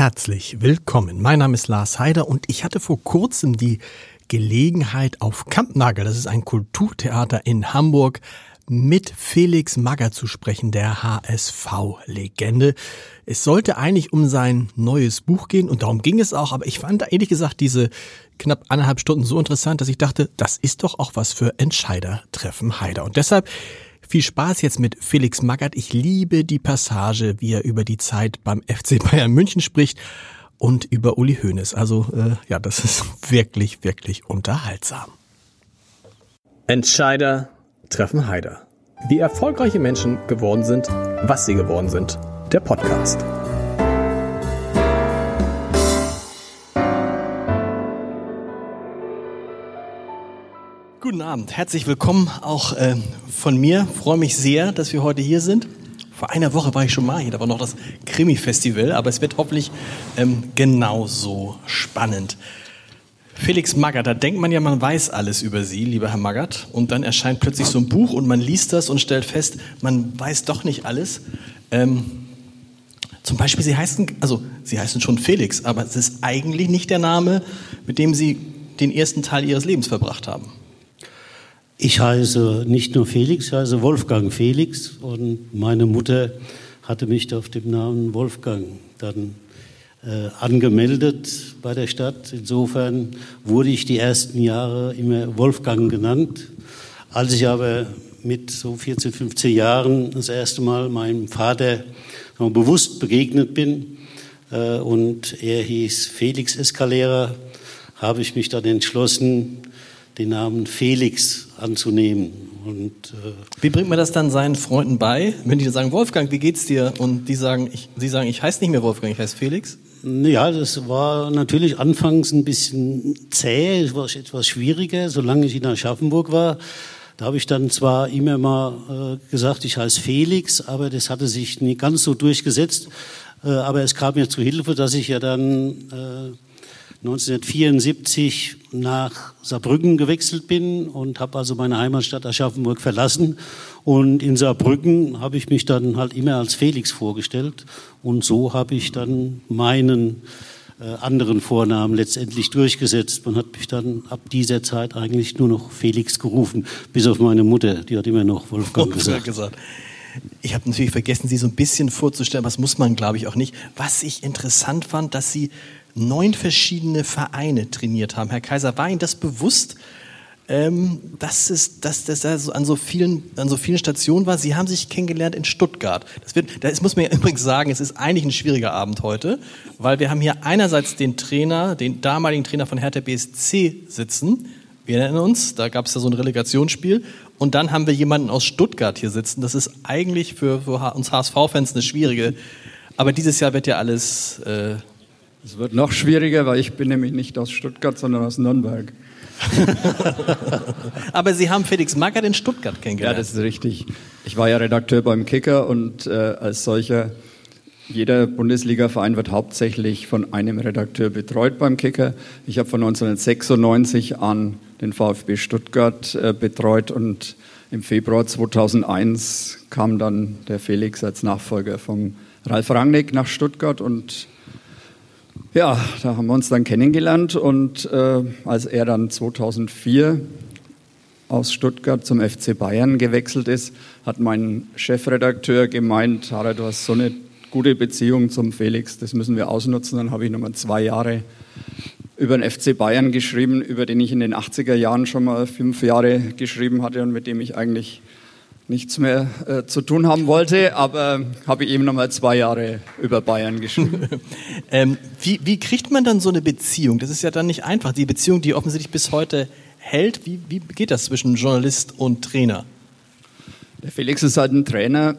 Herzlich willkommen. Mein Name ist Lars Heider und ich hatte vor kurzem die Gelegenheit auf Kampnagel, das ist ein Kulturtheater in Hamburg, mit Felix Magger zu sprechen, der HSV-Legende. Es sollte eigentlich um sein neues Buch gehen und darum ging es auch, aber ich fand ehrlich gesagt diese knapp anderthalb Stunden so interessant, dass ich dachte, das ist doch auch was für Entscheider treffen Heider. Und deshalb viel Spaß jetzt mit Felix Magath. Ich liebe die Passage, wie er über die Zeit beim FC Bayern München spricht und über Uli Hoeneß. Also äh, ja, das ist wirklich, wirklich unterhaltsam. Entscheider treffen Heider. Wie erfolgreiche Menschen geworden sind, was sie geworden sind. Der Podcast. Guten Abend, herzlich willkommen auch äh, von mir. Freue mich sehr, dass wir heute hier sind. Vor einer Woche war ich schon mal hier, da war noch das Krimi-Festival, aber es wird hoffentlich ähm, genauso spannend. Felix Magath, da denkt man ja, man weiß alles über Sie, lieber Herr Magath, und dann erscheint plötzlich so ein Buch und man liest das und stellt fest, man weiß doch nicht alles. Ähm, zum Beispiel, Sie heißen, also Sie heißen schon Felix, aber es ist eigentlich nicht der Name, mit dem Sie den ersten Teil Ihres Lebens verbracht haben. Ich heiße nicht nur Felix, ich heiße Wolfgang Felix und meine Mutter hatte mich auf dem Namen Wolfgang dann äh, angemeldet bei der Stadt. Insofern wurde ich die ersten Jahre immer Wolfgang genannt. Als ich aber mit so 14, 15 Jahren das erste Mal meinem Vater bewusst begegnet bin äh, und er hieß Felix Escalera, habe ich mich dann entschlossen, den Namen Felix anzunehmen. Und, äh, wie bringt man das dann seinen Freunden bei, wenn die sagen, Wolfgang, wie geht's dir? Und die sagen, ich, sie sagen, ich heiße nicht mehr Wolfgang, ich heiße Felix? Ja, das war natürlich anfangs ein bisschen zäh, es war etwas schwieriger, solange ich in Aschaffenburg war. Da habe ich dann zwar immer mal äh, gesagt, ich heiße Felix, aber das hatte sich nie ganz so durchgesetzt. Äh, aber es kam mir zu Hilfe, dass ich ja dann äh, 1974 nach Saarbrücken gewechselt bin und habe also meine Heimatstadt Aschaffenburg verlassen. Und in Saarbrücken habe ich mich dann halt immer als Felix vorgestellt. Und so habe ich dann meinen äh, anderen Vornamen letztendlich durchgesetzt. Man hat mich dann ab dieser Zeit eigentlich nur noch Felix gerufen, bis auf meine Mutter, die hat immer noch Wolfgang gesagt. gesagt. Ich habe natürlich vergessen, Sie so ein bisschen vorzustellen, was muss man, glaube ich, auch nicht. Was ich interessant fand, dass Sie neun verschiedene Vereine trainiert haben. Herr Kaiser, war Ihnen das bewusst, ähm, dass, es, dass das also an, so vielen, an so vielen Stationen war? Sie haben sich kennengelernt in Stuttgart. Das, wird, das muss man ja übrigens sagen, es ist eigentlich ein schwieriger Abend heute, weil wir haben hier einerseits den Trainer, den damaligen Trainer von Hertha BSC sitzen. Wir erinnern uns, da gab es ja so ein Relegationsspiel. Und dann haben wir jemanden aus Stuttgart hier sitzen. Das ist eigentlich für, für uns HSV-Fans eine schwierige. Aber dieses Jahr wird ja alles äh, es wird noch schwieriger, weil ich bin nämlich nicht aus Stuttgart, sondern aus Nürnberg. Aber Sie haben Felix Magath in Stuttgart kennengelernt. Ja, das ist richtig. Ich war ja Redakteur beim Kicker und äh, als solcher, jeder Bundesliga-Verein wird hauptsächlich von einem Redakteur betreut beim Kicker. Ich habe von 1996 an den VfB Stuttgart äh, betreut und im Februar 2001 kam dann der Felix als Nachfolger von Ralf Rangnick nach Stuttgart und ja, da haben wir uns dann kennengelernt und äh, als er dann 2004 aus Stuttgart zum FC Bayern gewechselt ist, hat mein Chefredakteur gemeint, Harald, du hast so eine gute Beziehung zum Felix, das müssen wir ausnutzen. Dann habe ich nochmal zwei Jahre über den FC Bayern geschrieben, über den ich in den 80er Jahren schon mal fünf Jahre geschrieben hatte und mit dem ich eigentlich nichts mehr äh, zu tun haben wollte, aber habe ich eben noch mal zwei Jahre über Bayern geschrieben. ähm, wie, wie, kriegt man dann so eine Beziehung? Das ist ja dann nicht einfach. Die Beziehung, die offensichtlich bis heute hält, wie, wie geht das zwischen Journalist und Trainer? Der Felix ist halt ein Trainer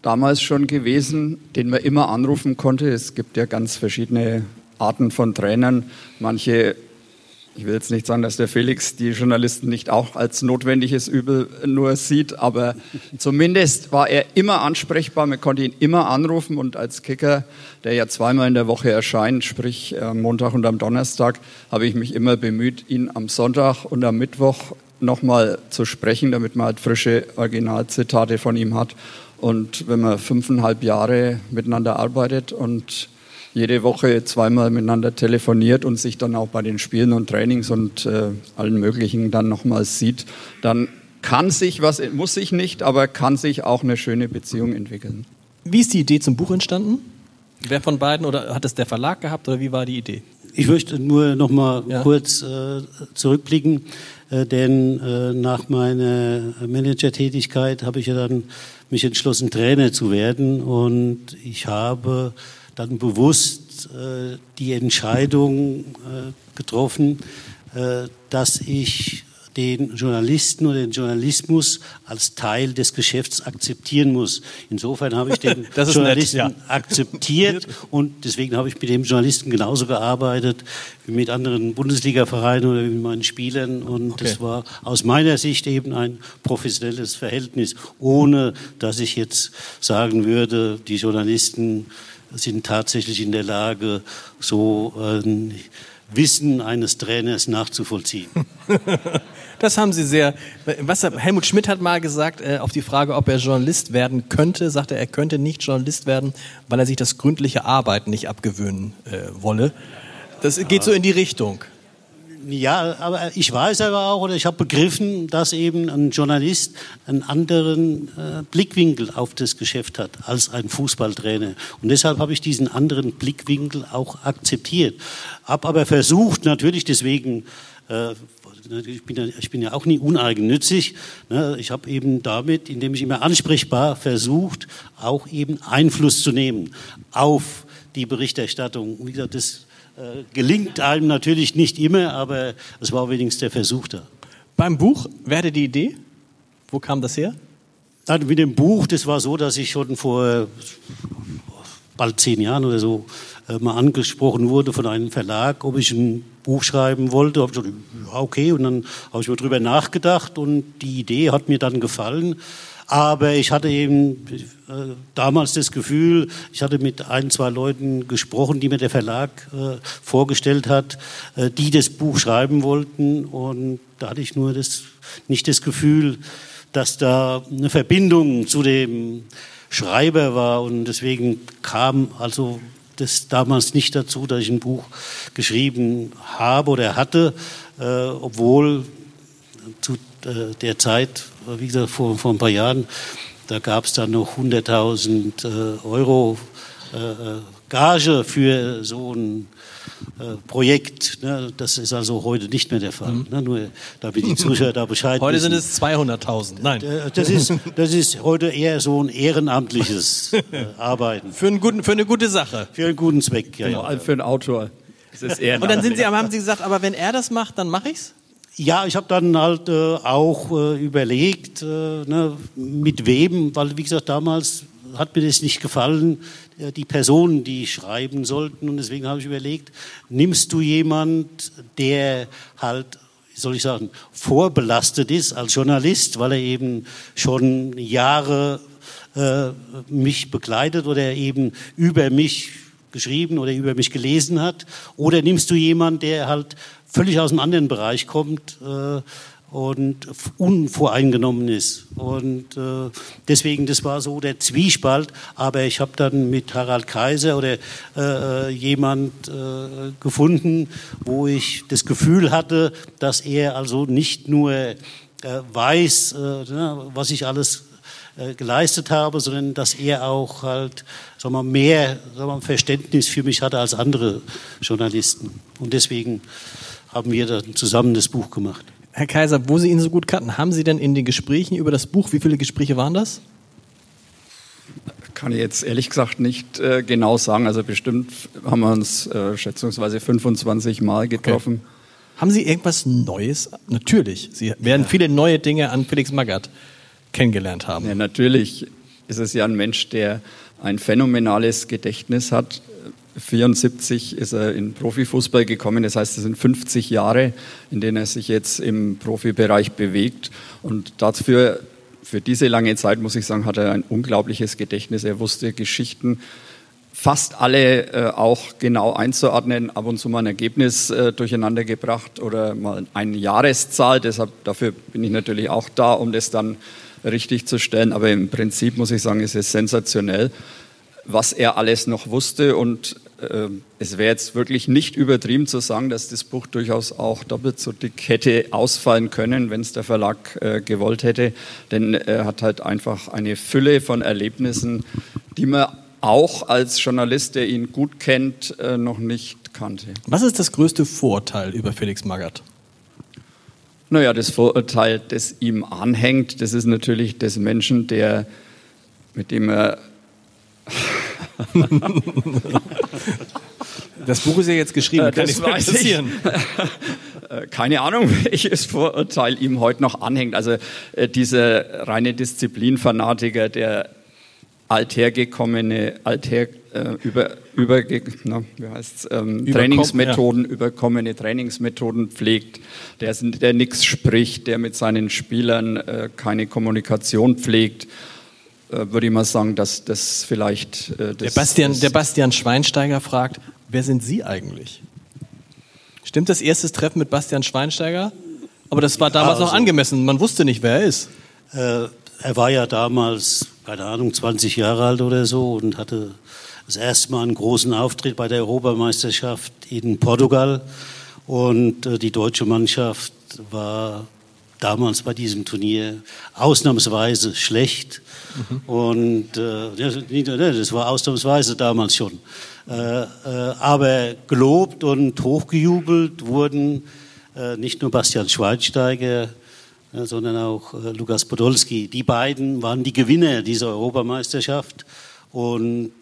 damals schon gewesen, den man immer anrufen konnte. Es gibt ja ganz verschiedene Arten von Trainern. Manche ich will jetzt nicht sagen, dass der Felix die Journalisten nicht auch als notwendiges Übel nur sieht, aber zumindest war er immer ansprechbar. Man konnte ihn immer anrufen und als Kicker, der ja zweimal in der Woche erscheint, sprich am Montag und am Donnerstag, habe ich mich immer bemüht, ihn am Sonntag und am Mittwoch nochmal zu sprechen, damit man halt frische Originalzitate von ihm hat. Und wenn man fünfeinhalb Jahre miteinander arbeitet und jede Woche zweimal miteinander telefoniert und sich dann auch bei den Spielen und Trainings und äh, allen möglichen dann nochmals sieht, dann kann sich was, muss sich nicht, aber kann sich auch eine schöne Beziehung entwickeln. Wie ist die Idee zum Buch entstanden? Wer von beiden oder hat es der Verlag gehabt oder wie war die Idee? Ich möchte nur noch mal ja. kurz äh, zurückblicken, äh, denn äh, nach meiner Managertätigkeit habe ich ja dann mich entschlossen, Trainer zu werden und ich habe dann bewusst äh, die Entscheidung äh, getroffen, äh, dass ich den Journalisten oder den Journalismus als Teil des Geschäfts akzeptieren muss. Insofern habe ich den Journalisten nett, ja. akzeptiert und deswegen habe ich mit dem Journalisten genauso gearbeitet wie mit anderen Bundesliga-Vereinen oder mit meinen Spielern und okay. das war aus meiner Sicht eben ein professionelles Verhältnis, ohne dass ich jetzt sagen würde, die Journalisten sind tatsächlich in der Lage, so ein Wissen eines Trainers nachzuvollziehen. Das haben Sie sehr. Was, Helmut Schmidt hat mal gesagt, äh, auf die Frage, ob er Journalist werden könnte, sagte er, er könnte nicht Journalist werden, weil er sich das gründliche Arbeiten nicht abgewöhnen äh, wolle. Das geht so in die Richtung. Ja, aber ich weiß aber auch oder ich habe begriffen, dass eben ein Journalist einen anderen äh, Blickwinkel auf das Geschäft hat als ein Fußballtrainer. Und deshalb habe ich diesen anderen Blickwinkel auch akzeptiert. Habe aber versucht, natürlich deswegen äh, ich bin, ja, ich bin ja auch nie uneigennützig. Ne? Ich habe eben damit, indem ich immer ansprechbar versucht, auch eben Einfluss zu nehmen auf die Berichterstattung. Wie gesagt, das gelingt einem natürlich nicht immer, aber es war wenigstens der Versuch da. Beim Buch, wer hatte die Idee? Wo kam das her? Also mit dem Buch, das war so, dass ich schon vor bald zehn Jahren oder so äh, mal angesprochen wurde von einem Verlag, ob ich ein Buch schreiben wollte. Habe ich gesagt, ja, okay. Und dann habe ich mir drüber nachgedacht und die Idee hat mir dann gefallen. Aber ich hatte eben äh, damals das Gefühl, ich hatte mit ein, zwei Leuten gesprochen, die mir der Verlag äh, vorgestellt hat, äh, die das Buch schreiben wollten. Und da hatte ich nur das, nicht das Gefühl, dass da eine Verbindung zu dem Schreiber war. Und deswegen kam also das damals nicht dazu, dass ich ein Buch geschrieben habe oder hatte, äh, obwohl zu äh, der Zeit, wie gesagt, vor, vor ein paar Jahren, da gab es dann noch 100.000 äh, Euro äh, äh, Gage für so ein äh, Projekt. Ne? Das ist also heute nicht mehr der Fall. Mhm. Ne? Nur damit die Zuschauer da Bescheid Heute wissen. sind es 200.000. Nein. Das ist, das ist heute eher so ein ehrenamtliches äh, Arbeiten. Für, einen guten, für eine gute Sache. Für einen guten Zweck, ja. Genau, ja. Für einen Autor. Das ist Und dann sind Sie, haben Sie gesagt, aber wenn er das macht, dann mache ich's? Ja, ich habe dann halt äh, auch äh, überlegt, äh, ne, mit wem, weil wie gesagt, damals hat mir das nicht gefallen, äh, die Personen, die schreiben sollten. Und deswegen habe ich überlegt, nimmst du jemand, der halt, soll ich sagen, vorbelastet ist als Journalist, weil er eben schon Jahre äh, mich begleitet oder eben über mich geschrieben oder über mich gelesen hat? Oder nimmst du jemanden, der halt völlig aus einem anderen Bereich kommt äh, und unvoreingenommen ist. Und äh, deswegen, das war so der Zwiespalt. Aber ich habe dann mit Harald Kaiser oder äh, jemand äh, gefunden, wo ich das Gefühl hatte, dass er also nicht nur äh, weiß, äh, ne, was ich alles äh, geleistet habe, sondern dass er auch halt sagen wir, mehr sagen wir, Verständnis für mich hatte als andere Journalisten. Und deswegen haben wir dann zusammen das Buch gemacht. Herr Kaiser, wo Sie ihn so gut kannten, haben Sie denn in den Gesprächen über das Buch, wie viele Gespräche waren das? Kann ich jetzt ehrlich gesagt nicht äh, genau sagen. Also bestimmt haben wir uns äh, schätzungsweise 25 Mal getroffen. Okay. Haben Sie irgendwas Neues? Natürlich. Sie werden ja. viele neue Dinge an Felix Magath kennengelernt haben. Ja, natürlich ist es ja ein Mensch, der ein phänomenales Gedächtnis hat. 1974 ist er in Profifußball gekommen. Das heißt, es sind 50 Jahre, in denen er sich jetzt im Profibereich bewegt. Und dafür, für diese lange Zeit, muss ich sagen, hat er ein unglaubliches Gedächtnis. Er wusste Geschichten fast alle äh, auch genau einzuordnen, ab und zu mal ein Ergebnis äh, durcheinander gebracht oder mal eine Jahreszahl. Deshalb, dafür bin ich natürlich auch da, um das dann richtig zu stellen. Aber im Prinzip muss ich sagen, ist es sensationell was er alles noch wusste und es wäre jetzt wirklich nicht übertrieben zu sagen, dass das Buch durchaus auch doppelt so dick hätte ausfallen können, wenn es der Verlag äh, gewollt hätte. Denn er hat halt einfach eine Fülle von Erlebnissen, die man auch als Journalist, der ihn gut kennt, äh, noch nicht kannte. Was ist das größte Vorurteil über Felix Magath? Naja, das Vorurteil, das ihm anhängt, das ist natürlich des Menschen, der, mit dem er das Buch ist ja jetzt geschrieben, äh, kann das weiß passieren. Äh, keine Ahnung, welches Vorurteil ihm heute noch anhängt. Also äh, dieser reine Disziplinfanatiker, der althergekommene, alter, äh, über, über, na, wie heißt's, ähm, Trainingsmethoden, ja. überkommene Trainingsmethoden pflegt, der, der nichts spricht, der mit seinen Spielern äh, keine Kommunikation pflegt, würde ich mal sagen, dass das vielleicht. Äh, das, der, Bastian, der Bastian Schweinsteiger fragt, wer sind Sie eigentlich? Stimmt das erste Treffen mit Bastian Schweinsteiger? Aber das war damals also, noch angemessen, man wusste nicht, wer er ist. Äh, er war ja damals, keine Ahnung, 20 Jahre alt oder so und hatte das erste Mal einen großen Auftritt bei der Europameisterschaft in Portugal. Und äh, die deutsche Mannschaft war damals bei diesem Turnier ausnahmsweise schlecht. Mhm. Und äh, das war ausnahmsweise damals schon. Äh, äh, aber gelobt und hochgejubelt wurden äh, nicht nur Bastian Schweinsteiger, äh, sondern auch äh, Lukas Podolski. Die beiden waren die Gewinner dieser Europameisterschaft. Und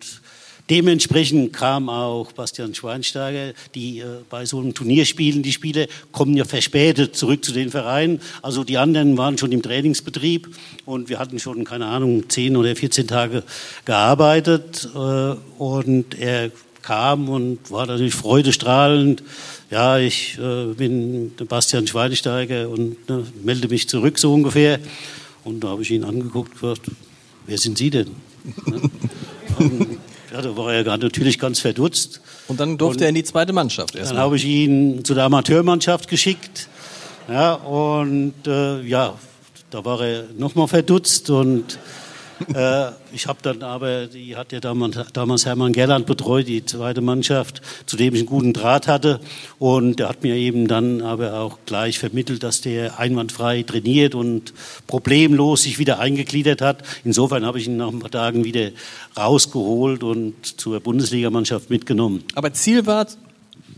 Dementsprechend kam auch Bastian Schweinsteiger, die äh, bei so einem Turnier spielen, die Spiele kommen ja verspätet zurück zu den Vereinen. Also die anderen waren schon im Trainingsbetrieb und wir hatten schon, keine Ahnung, 10 oder 14 Tage gearbeitet äh, und er kam und war natürlich freudestrahlend. Ja, ich äh, bin Bastian Schweinsteiger und ne, melde mich zurück so ungefähr. Und da habe ich ihn angeguckt und gesagt, wer sind Sie denn? Ne? Ja, da war er natürlich ganz verdutzt. Und dann durfte und er in die zweite Mannschaft erst. Dann habe ich ihn zu der Amateurmannschaft geschickt. Ja, und äh, ja, da war er nochmal verdutzt und ich habe dann aber, die hat ja damals, damals Hermann Gerland betreut, die zweite Mannschaft, zu dem ich einen guten Draht hatte. Und der hat mir eben dann aber auch gleich vermittelt, dass der einwandfrei trainiert und problemlos sich wieder eingegliedert hat. Insofern habe ich ihn nach ein paar Tagen wieder rausgeholt und zur Bundesligamannschaft mitgenommen. Aber Ziel war,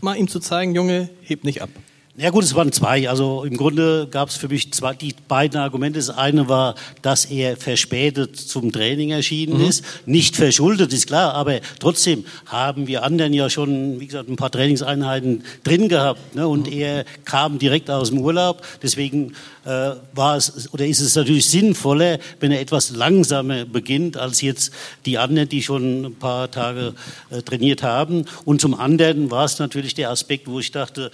mal ihm zu zeigen, Junge, heb nicht ab. Ja gut, es waren zwei. Also im Grunde gab es für mich zwei, die beiden Argumente. Das eine war, dass er verspätet zum Training erschienen mhm. ist. Nicht verschuldet, ist klar, aber trotzdem haben wir anderen ja schon, wie gesagt, ein paar Trainingseinheiten drin gehabt. Ne? Und mhm. er kam direkt aus dem Urlaub. Deswegen äh, war es oder ist es natürlich sinnvoller, wenn er etwas langsamer beginnt als jetzt die anderen, die schon ein paar Tage äh, trainiert haben. Und zum anderen war es natürlich der Aspekt, wo ich dachte,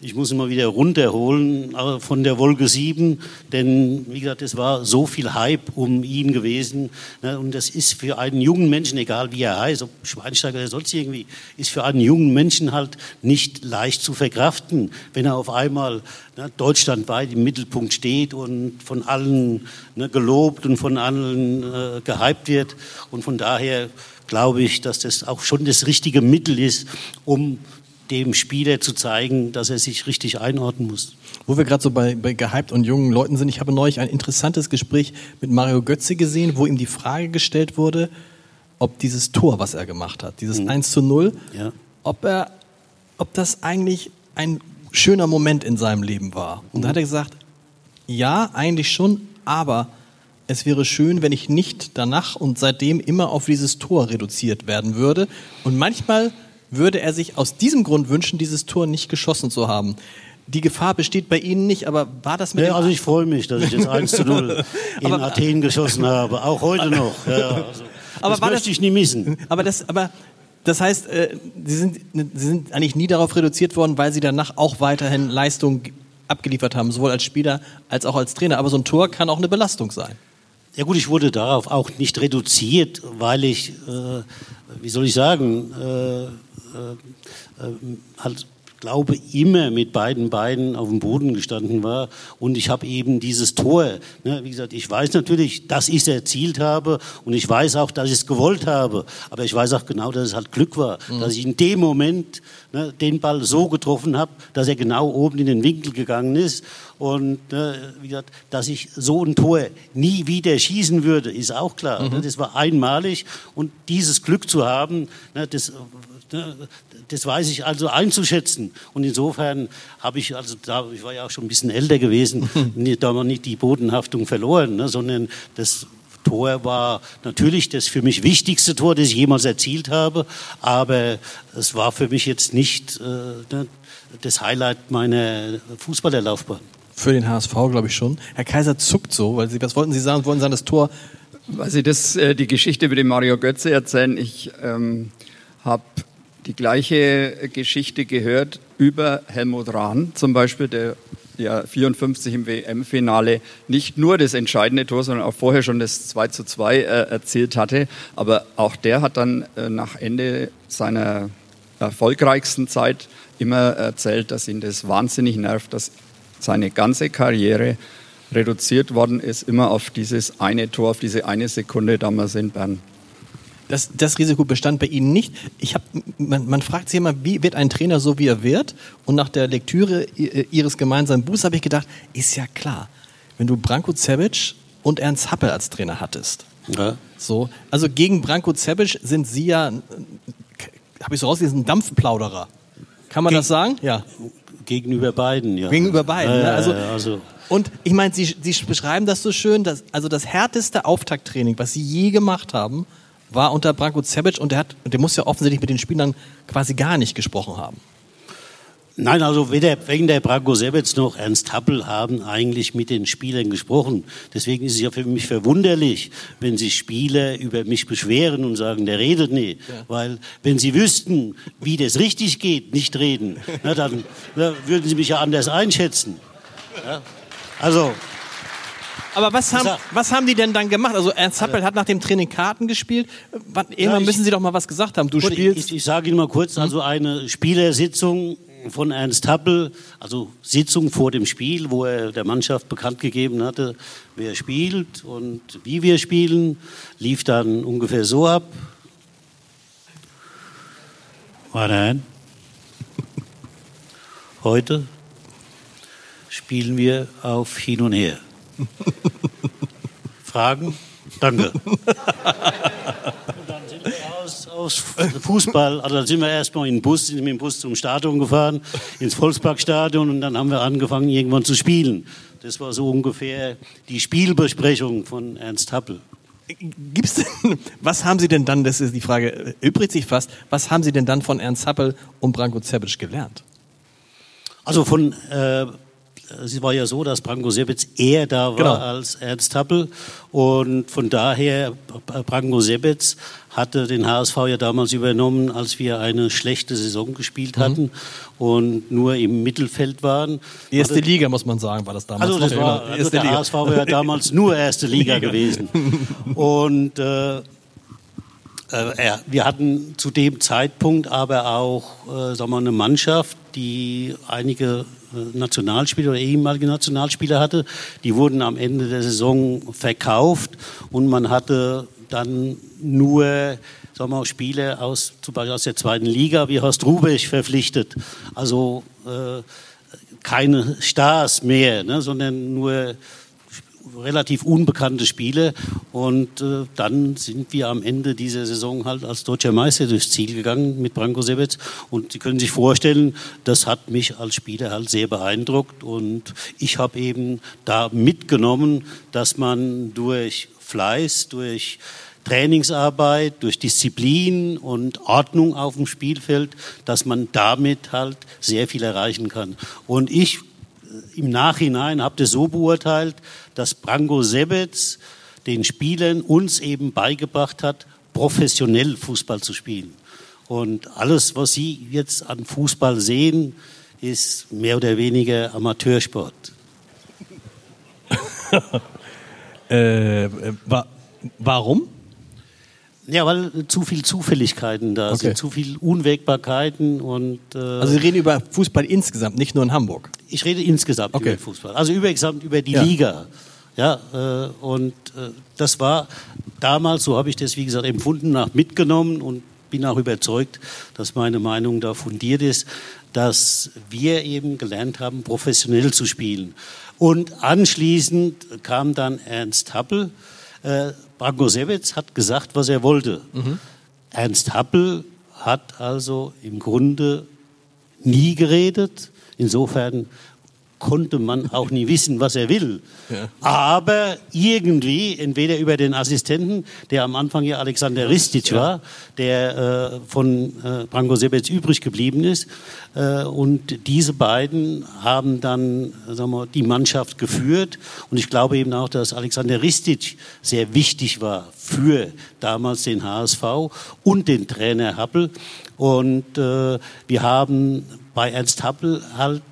ich muss immer wieder runterholen von der Wolke 7, denn wie gesagt, es war so viel Hype um ihn gewesen. Ne, und das ist für einen jungen Menschen, egal wie er heißt, ob Schweinsteiger oder sonst irgendwie, ist für einen jungen Menschen halt nicht leicht zu verkraften, wenn er auf einmal ne, deutschlandweit im Mittelpunkt steht und von allen ne, gelobt und von allen äh, gehypt wird. Und von daher glaube ich, dass das auch schon das richtige Mittel ist, um dem Spieler zu zeigen, dass er sich richtig einordnen muss. Wo wir gerade so bei, bei gehypt und jungen Leuten sind, ich habe neulich ein interessantes Gespräch mit Mario Götze gesehen, wo ihm die Frage gestellt wurde, ob dieses Tor, was er gemacht hat, dieses mhm. 1 zu 0, ja. ob, er, ob das eigentlich ein schöner Moment in seinem Leben war. Und mhm. da hat er gesagt, ja, eigentlich schon, aber es wäre schön, wenn ich nicht danach und seitdem immer auf dieses Tor reduziert werden würde. Und manchmal würde er sich aus diesem Grund wünschen, dieses Tor nicht geschossen zu haben. Die Gefahr besteht bei Ihnen nicht, aber war das mit ja, Also ich freue mich, dass ich jetzt 1 zu 0 in aber, Athen geschossen habe, auch heute noch. Ja, also, aber das möchte das, ich nie missen. Aber das, aber das heißt, äh, Sie, sind, Sie sind eigentlich nie darauf reduziert worden, weil Sie danach auch weiterhin Leistung abgeliefert haben, sowohl als Spieler als auch als Trainer. Aber so ein Tor kann auch eine Belastung sein. Ja gut, ich wurde darauf auch nicht reduziert, weil ich, äh, wie soll ich sagen, äh, halt glaube, immer mit beiden Beinen auf dem Boden gestanden war. Und ich habe eben dieses Tor, ne, wie gesagt, ich weiß natürlich, dass ich es erzielt habe und ich weiß auch, dass ich es gewollt habe. Aber ich weiß auch genau, dass es halt Glück war, mhm. dass ich in dem Moment ne, den Ball so getroffen habe, dass er genau oben in den Winkel gegangen ist. Und ne, wie gesagt, dass ich so ein Tor nie wieder schießen würde, ist auch klar. Ne. Mhm. Das war einmalig und dieses Glück zu haben, ne, das Ne, das weiß ich also einzuschätzen. Und insofern habe ich, also da, ich war ja auch schon ein bisschen älter gewesen, da war nicht die Bodenhaftung verloren, ne, sondern das Tor war natürlich das für mich wichtigste Tor, das ich jemals erzielt habe, aber es war für mich jetzt nicht äh, ne, das Highlight meiner Fußballerlaufbahn. Für den HSV glaube ich schon. Herr Kaiser zuckt so, weil Sie, was wollten Sie sagen? Wollten Sie sagen, das Tor weil Sie das, äh, die Geschichte mit dem Mario Götze erzählen, ich ähm, habe die gleiche Geschichte gehört über Helmut Rahn, zum Beispiel, der ja 54 im WM-Finale nicht nur das entscheidende Tor, sondern auch vorher schon das 2 zu 2 äh, erzielt hatte. Aber auch der hat dann äh, nach Ende seiner erfolgreichsten Zeit immer erzählt, dass ihn das wahnsinnig nervt, dass seine ganze Karriere reduziert worden ist, immer auf dieses eine Tor, auf diese eine Sekunde damals in Bern. Das, das Risiko bestand bei Ihnen nicht. Ich hab, man, man fragt sich immer, wie wird ein Trainer so, wie er wird? Und nach der Lektüre Ihres gemeinsamen Buchs habe ich gedacht, ist ja klar, wenn du Branko Cevic und Ernst Happel als Trainer hattest. Ja. So, also gegen Branko Cevic sind Sie ja, habe ich so rausgelesen, ein Dampfplauderer. Kann man Ge das sagen? Ja. Gegenüber beiden, ja. Gegenüber beiden. Ja, ne? also, also und ich meine, Sie, Sie beschreiben das so schön, dass, also das härteste Auftakttraining, was Sie je gemacht haben, war unter Branko Cebic und der, hat, der muss ja offensichtlich mit den Spielern quasi gar nicht gesprochen haben. Nein, also weder, weder Branko Sebec noch Ernst Happel haben eigentlich mit den Spielern gesprochen. Deswegen ist es ja für mich verwunderlich, wenn sich Spieler über mich beschweren und sagen, der redet nicht. Ja. Weil wenn sie wüssten, wie das richtig geht, nicht reden, na, dann na, würden sie mich ja anders einschätzen. Ja? Also aber was haben, was haben die denn dann gemacht? Also Ernst Happel hat nach dem Training Karten gespielt. Irgendwann ja, ich, müssen Sie doch mal was gesagt haben. Du gut, spielst. Ich, ich sage Ihnen mal kurz, also eine Spielersitzung von Ernst Happel, also Sitzung vor dem Spiel, wo er der Mannschaft bekannt gegeben hatte, wer spielt und wie wir spielen, lief dann ungefähr so ab. Warte Heute spielen wir auf Hin und Her. Fragen? Danke. Und dann sind wir aus, aus Fußball, also dann sind wir erstmal in den Bus, sind mit dem Bus zum Stadion gefahren, ins Volksparkstadion und dann haben wir angefangen irgendwann zu spielen. Das war so ungefähr die Spielbesprechung von Ernst Happel. Gibt's denn, was haben Sie denn dann, das ist die Frage, übrigt sich fast, was haben Sie denn dann von Ernst Happel und Branko Cebic gelernt? Also von äh, es war ja so, dass Branko Sebetz eher da war genau. als Ernst Happel. Und von daher, Branko Sebetz hatte den HSV ja damals übernommen, als wir eine schlechte Saison gespielt hatten mhm. und nur im Mittelfeld waren. Erste also, Liga, muss man sagen, war das damals. Also, das war, also der Liga. HSV war ja damals nur erste Liga gewesen. Und äh, äh, wir hatten zu dem Zeitpunkt aber auch äh, sagen wir, eine Mannschaft, die einige äh, Nationalspieler oder ehemalige Nationalspieler hatte. Die wurden am Ende der Saison verkauft und man hatte dann nur sagen wir, Spieler aus, zum Beispiel aus der zweiten Liga wie Horst Rubesch verpflichtet. Also äh, keine Stars mehr, ne, sondern nur relativ unbekannte Spiele. Und äh, dann sind wir am Ende dieser Saison halt als deutscher Meister durchs Ziel gegangen mit Branko Sebec. Und Sie können sich vorstellen, das hat mich als Spieler halt sehr beeindruckt. Und ich habe eben da mitgenommen, dass man durch Fleiß, durch Trainingsarbeit, durch Disziplin und Ordnung auf dem Spielfeld, dass man damit halt sehr viel erreichen kann. Und ich im Nachhinein habe das so beurteilt, dass Branko Sebetz den Spielern uns eben beigebracht hat, professionell Fußball zu spielen. Und alles, was Sie jetzt an Fußball sehen, ist mehr oder weniger Amateursport. äh, wa warum? Ja, weil zu viel Zufälligkeiten da Okay. sind, zu viel Unwägbarkeiten und äh, Also Sie reden über Fußball insgesamt, nicht nur in Hamburg. ich rede insgesamt Okay. über Fußball, also über, insgesamt über die Ja. Liga. Ja, äh, und äh, das war damals, so habe ich das wie gesagt empfunden, nach mitgenommen und bin auch überzeugt, dass meine Meinung da fundiert ist, dass wir eben gelernt haben, professionell zu spielen. Und anschließend kam dann Ernst Happel. Branko Sevec hat gesagt, was er wollte. Ernst Happel hat also im Grunde nie geredet. Insofern konnte man auch nie wissen, was er will. Ja. Aber irgendwie, entweder über den Assistenten, der am Anfang ja Alexander Ristic war, der äh, von äh, Branko Sebec übrig geblieben ist, äh, und diese beiden haben dann sagen wir, die Mannschaft geführt. Und ich glaube eben auch, dass Alexander Ristic sehr wichtig war für damals den HSV und den Trainer Happel. Und äh, wir haben bei Ernst Happel halt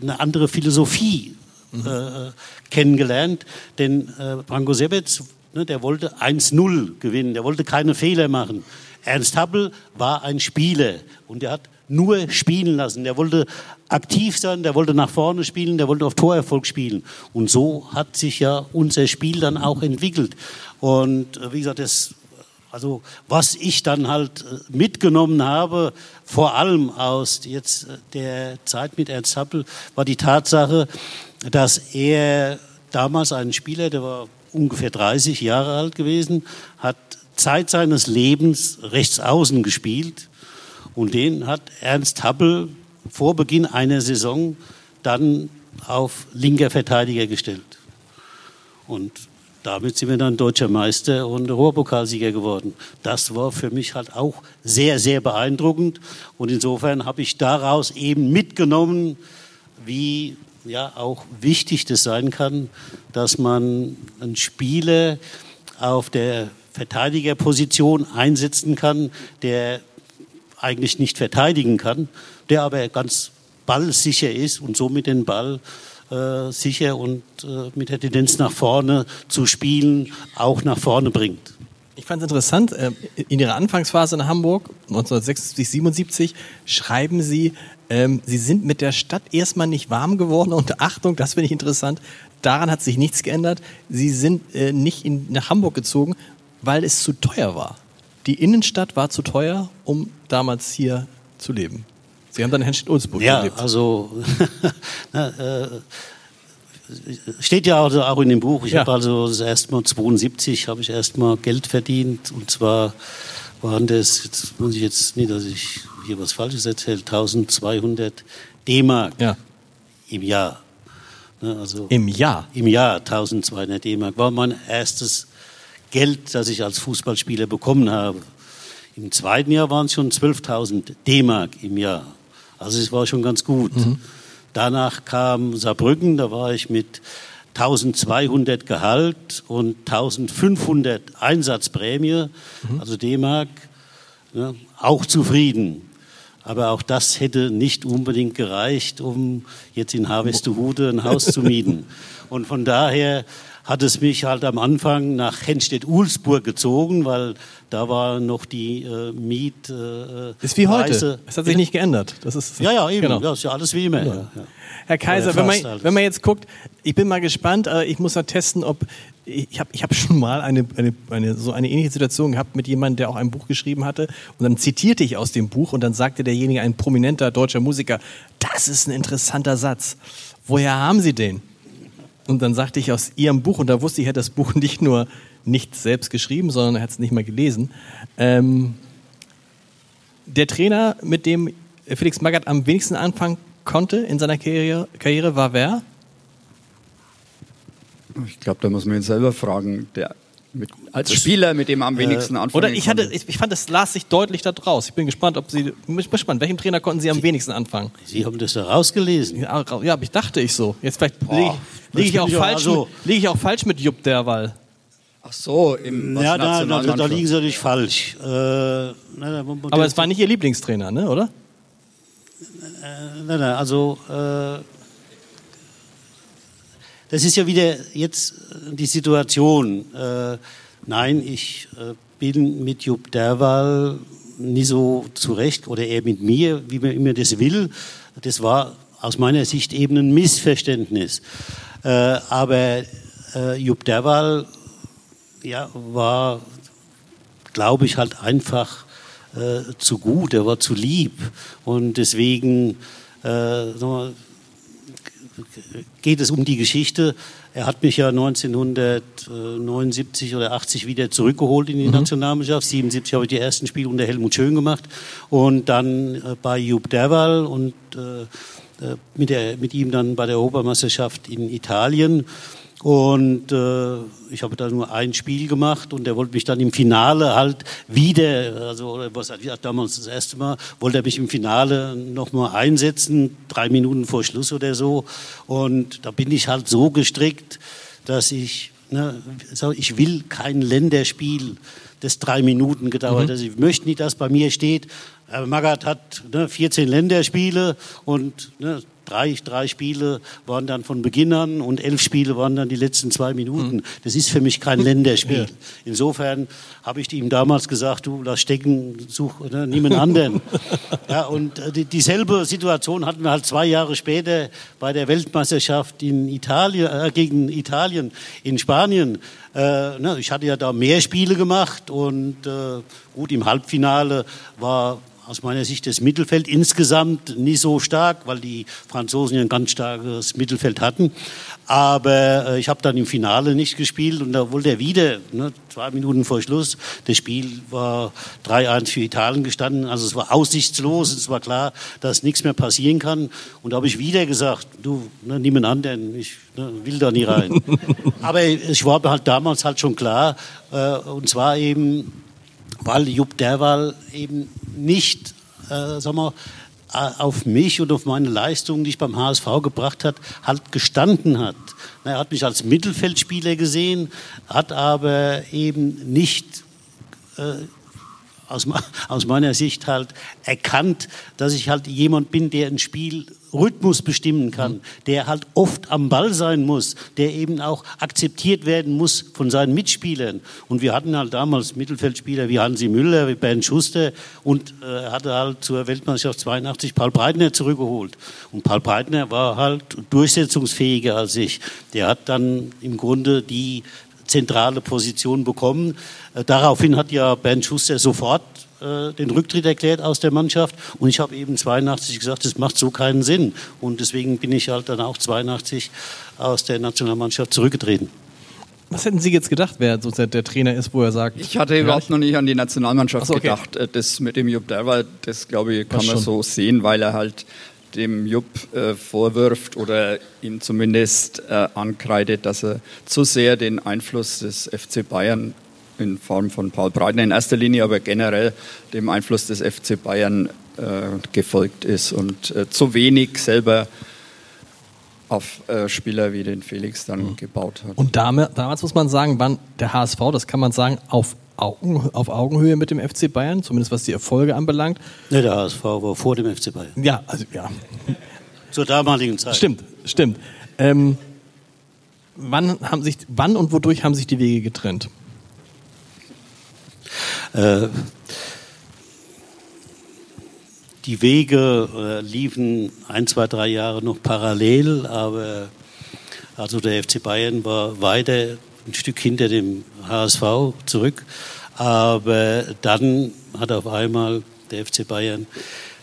eine andere Philosophie äh, kennengelernt. Denn äh, Branko Sebec, ne, der wollte 1-0 gewinnen, der wollte keine Fehler machen. Ernst Happel war ein Spieler und der hat nur spielen lassen. Der wollte aktiv sein, der wollte nach vorne spielen, der wollte auf Torerfolg spielen. Und so hat sich ja unser Spiel dann auch entwickelt. Und äh, wie gesagt, das also was ich dann halt äh, mitgenommen habe, vor allem aus jetzt äh, der Zeit mit Ernst Happel, war die Tatsache, dass er damals einen Spieler, der war ungefähr 30 Jahre alt gewesen, hat Zeit seines Lebens rechts außen gespielt und den hat Ernst Happel vor Beginn einer Saison dann auf linker Verteidiger gestellt. Und damit sind wir dann deutscher Meister und Europapokalsieger geworden. Das war für mich halt auch sehr, sehr beeindruckend. Und insofern habe ich daraus eben mitgenommen, wie ja auch wichtig das sein kann, dass man einen Spieler auf der Verteidigerposition einsetzen kann, der eigentlich nicht verteidigen kann, der aber ganz ballsicher ist und somit den Ball sicher und äh, mit der Tendenz nach vorne zu spielen auch nach vorne bringt. Ich fand es interessant, äh, in Ihrer Anfangsphase in Hamburg, 1976, 77, schreiben Sie, ähm, Sie sind mit der Stadt erstmal nicht warm geworden und Achtung, das finde ich interessant, daran hat sich nichts geändert. Sie sind äh, nicht in, nach Hamburg gezogen, weil es zu teuer war. Die Innenstadt war zu teuer, um damals hier zu leben. Sie haben dann in Henstedt-Ulzburg Ja, gelebt. also na, äh, steht ja auch, auch in dem Buch. Ich Ja. habe also das erste Mal 72 habe ich erstmal Geld verdient und zwar waren das jetzt muss ich jetzt nicht, dass ich hier was Falsches erzähle, 1200 D-Mark Ja. im Jahr. Ne, also Im Jahr. im Jahr 1200 D-Mark war mein erstes Geld, das ich als Fußballspieler bekommen habe. Im zweiten Jahr waren es schon 12.000 D-Mark im Jahr. Also es war schon ganz gut. Danach kam Saarbrücken, da war ich mit 1200 Gehalt und 1500 Einsatzprämie, also D-Mark, ja, auch zufrieden. Aber auch das hätte nicht unbedingt gereicht, um jetzt in Harvestehude ein Haus zu mieten. Und von daher hat es mich halt am Anfang nach Henstedt-Ulsburg gezogen, weil da war noch die äh, Miet. Äh, Ist wie heute. Es hat sich nicht geändert. Das ist, Ja, ja, eben. Genau. Ja, ist ja alles wie immer. Ja. Ja. Herr Kaiser, wenn man, alles. wenn man jetzt guckt, ich bin mal gespannt, äh, ich muss mal testen, ob ich habe ich hab schon mal eine, eine, eine, so eine ähnliche Situation gehabt mit jemandem, der auch ein Buch geschrieben hatte und dann zitierte ich aus dem Buch und dann sagte derjenige, ein prominenter deutscher Musiker, das ist ein interessanter Satz. Woher haben Sie den? Und dann sagte ich aus Ihrem Buch, und da wusste ich, er hat das Buch nicht nur nicht selbst geschrieben, sondern er hat es nicht mal gelesen. Ähm, der Trainer, mit dem Felix Magath am wenigsten anfangen konnte in seiner Karriere, Karriere war wer? Ich glaube, da muss man ihn selber fragen. Der mit, als Spieler, mit dem am wenigsten anfangen Oder ich hatte, ich, ich fand, es las sich deutlich da draus. Ich bin gespannt, ob Sie, ich bin gespannt, welchem Trainer konnten Sie am wenigsten anfangen? Sie haben das da rausgelesen. Ja, ja aber ich dachte ich so. Jetzt vielleicht liege ich, lieg ich, das auch falsch, also- mit- lieg ich auch falsch mit Jupp derweil. Ach so, im Ja, da, da, da, liegen Sie natürlich falsch. Äh, na, da- Aber es war nicht Ihr Lieblingstrainer, ne, oder? Nein, nein, also äh, das ist ja wieder jetzt äh, die Situation. Äh, nein, ich äh, bin mit Jupp Derwal nie so zurecht oder er mit mir, wie man immer das will. Das war aus meiner Sicht eben ein Missverständnis. Äh, aber äh, Jupp Derwal ja, war, glaube ich, halt einfach äh, zu gut, er war zu lieb. Und deswegen geht es um die Geschichte. Er hat mich ja 1979 oder 80 wieder zurückgeholt in die mhm. Nationalmannschaft. 77 habe ich die ersten Spiele unter Helmut Schön gemacht und dann äh, bei Jupp Derwal und äh, äh, mit, der, mit ihm dann bei der Europameisterschaft in Italien. Und äh, ich habe da nur ein Spiel gemacht und er wollte mich dann im Finale halt wieder, also was hat damals das erste Mal, wollte er mich im Finale nochmal einsetzen, drei Minuten vor Schluss oder so. Und da bin ich halt so gestrickt, dass ich, ne, ich will kein Länderspiel, das drei Minuten gedauert hat. Mhm. Also ich möchte nicht, dass bei mir steht, Magath hat ne, 14 Länderspiele und ne, drei, drei Spiele waren dann von Beginn an und elf Spiele waren dann die letzten zwei Minuten. Hm. Das ist für mich kein Länderspiel. Insofern habe ich ihm damals gesagt, du lass stecken, such ne, niemand anderen. ja, und äh, die, dieselbe Situation hatten wir halt zwei Jahre später bei der Weltmeisterschaft in Italien, äh, gegen Italien in Spanien. Äh, ne, ich hatte ja da mehr Spiele gemacht und äh, gut, im Halbfinale war aus meiner Sicht das Mittelfeld insgesamt nicht so stark, weil die Franzosen ja ein ganz starkes Mittelfeld hatten. Aber äh, ich habe dann im Finale nicht gespielt und da wollte er wieder, ne, zwei Minuten vor Schluss. Das Spiel war 3-1 für Italien gestanden. Also es war aussichtslos. Es war klar, dass nichts mehr passieren kann. Und da habe ich wieder gesagt, du, ne, niemand anderen, ich ne, will da nie rein. Aber es war halt damals halt schon klar. Äh, und zwar eben, weil Jupp Derwal eben nicht, äh, sagen wir, äh, auf mich und auf meine Leistungen, die ich beim HSV gebracht hat, halt gestanden hat. Er hat mich als Mittelfeldspieler gesehen, hat aber eben nicht äh, aus, aus meiner Sicht halt erkannt, dass ich halt jemand bin, der ein Spiel Rhythmus bestimmen kann, mhm. der halt oft am Ball sein muss, der eben auch akzeptiert werden muss von seinen Mitspielern. Und wir hatten halt damals Mittelfeldspieler wie Hansi Müller, wie Bernd Schuster und äh, hatte halt zur Weltmeisterschaft 82 Paul Breitner zurückgeholt. Und Paul Breitner war halt durchsetzungsfähiger als ich. Der hat dann im Grunde die zentrale Position bekommen. Äh, daraufhin hat ja Bernd Schuster sofort äh, den Rücktritt erklärt aus der Mannschaft. Und ich habe eben 82 gesagt, das macht so keinen Sinn. Und deswegen bin ich halt dann auch 82 aus der Nationalmannschaft zurückgetreten. Was hätten Sie jetzt gedacht, wer so der Trainer ist, wo er sagt? Ich hatte überhaupt noch nicht an die Nationalmannschaft so, okay. gedacht. Äh, das mit dem Jupp Derwald, das glaube ich, kann man so sehen, weil er halt dem Jupp äh, vorwirft oder ihm zumindest äh, ankreidet, dass er zu sehr den Einfluss des FC Bayern in Form von Paul Breitner in erster Linie, aber generell dem Einfluss des FC Bayern äh, gefolgt ist und äh, zu wenig selber auf äh, Spieler wie den Felix dann mhm. gebaut hat. Und damals, damals muss man sagen, wann der HSV, das kann man sagen, auf, Augen, auf Augenhöhe mit dem FC Bayern, zumindest was die Erfolge anbelangt. Ne, der HSV war vor dem FC Bayern. Ja, also ja. Zur damaligen Zeit. Stimmt, stimmt. Ähm, wann, haben sich, wann und wodurch haben sich die Wege getrennt? Äh, die Wege äh, liefen ein, zwei, drei Jahre noch parallel, aber also der FC Bayern war weiter ein Stück hinter dem HSV zurück. Aber dann hat auf einmal der FC Bayern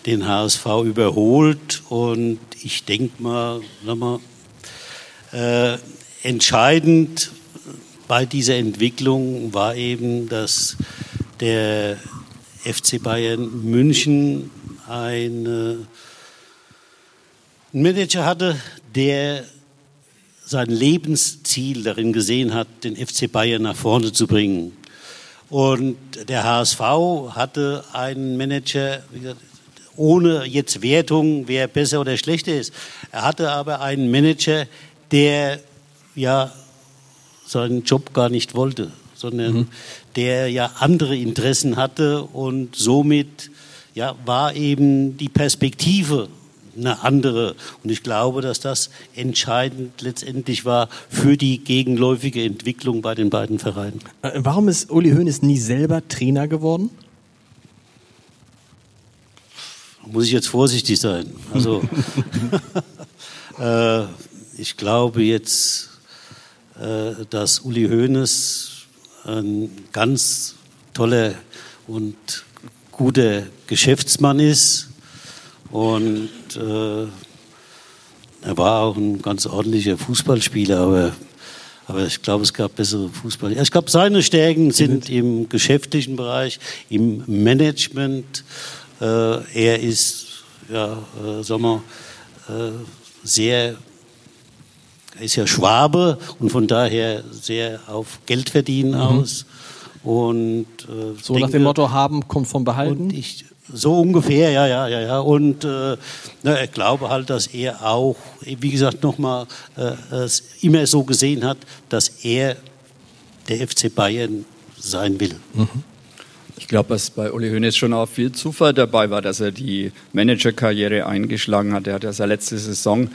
den HSV überholt und ich denke mal, mal äh, entscheidend bei dieser Entwicklung war eben, dass der FC Bayern München einen Manager hatte, der sein Lebensziel darin gesehen hat, den FC Bayern nach vorne zu bringen. Und der HSV hatte einen Manager, ohne jetzt Wertung, wer besser oder schlechter ist. Er hatte aber einen Manager, der ja seinen Job gar nicht wollte, sondern mhm. der ja andere Interessen hatte und somit ja, war eben die Perspektive eine andere. Und ich glaube, dass das entscheidend letztendlich war für die gegenläufige Entwicklung bei den beiden Vereinen. Äh, warum ist Uli Hoeneß nie selber Trainer geworden? Muss ich jetzt vorsichtig sein. Also, äh, ich glaube jetzt, äh, dass Uli Hoeneß ein ganz toller und guter Geschäftsmann ist und äh, er war auch ein ganz ordentlicher Fußballspieler, aber, aber ich glaube, es gab bessere Fußballer. Ich glaube, seine Stärken sind im geschäftlichen Bereich, im Management. Äh, er ist, ja, äh, sagen wir, äh, sehr er ist ja Schwabe und von daher sehr auf Geldverdienen mhm. aus. Und, äh, so denke, nach dem Motto haben kommt vom Behalten? Ich, so ungefähr, ja, ja, ja, ja. Und äh, na, ich glaube halt, dass er auch, wie gesagt, nochmal äh, immer so gesehen hat, dass er der FC Bayern sein will. Mhm. Ich glaube, dass bei Uli Hoeneß schon auch viel Zufall dabei war, dass er die Managerkarriere eingeschlagen hat. Er hat ja seine letzte Saison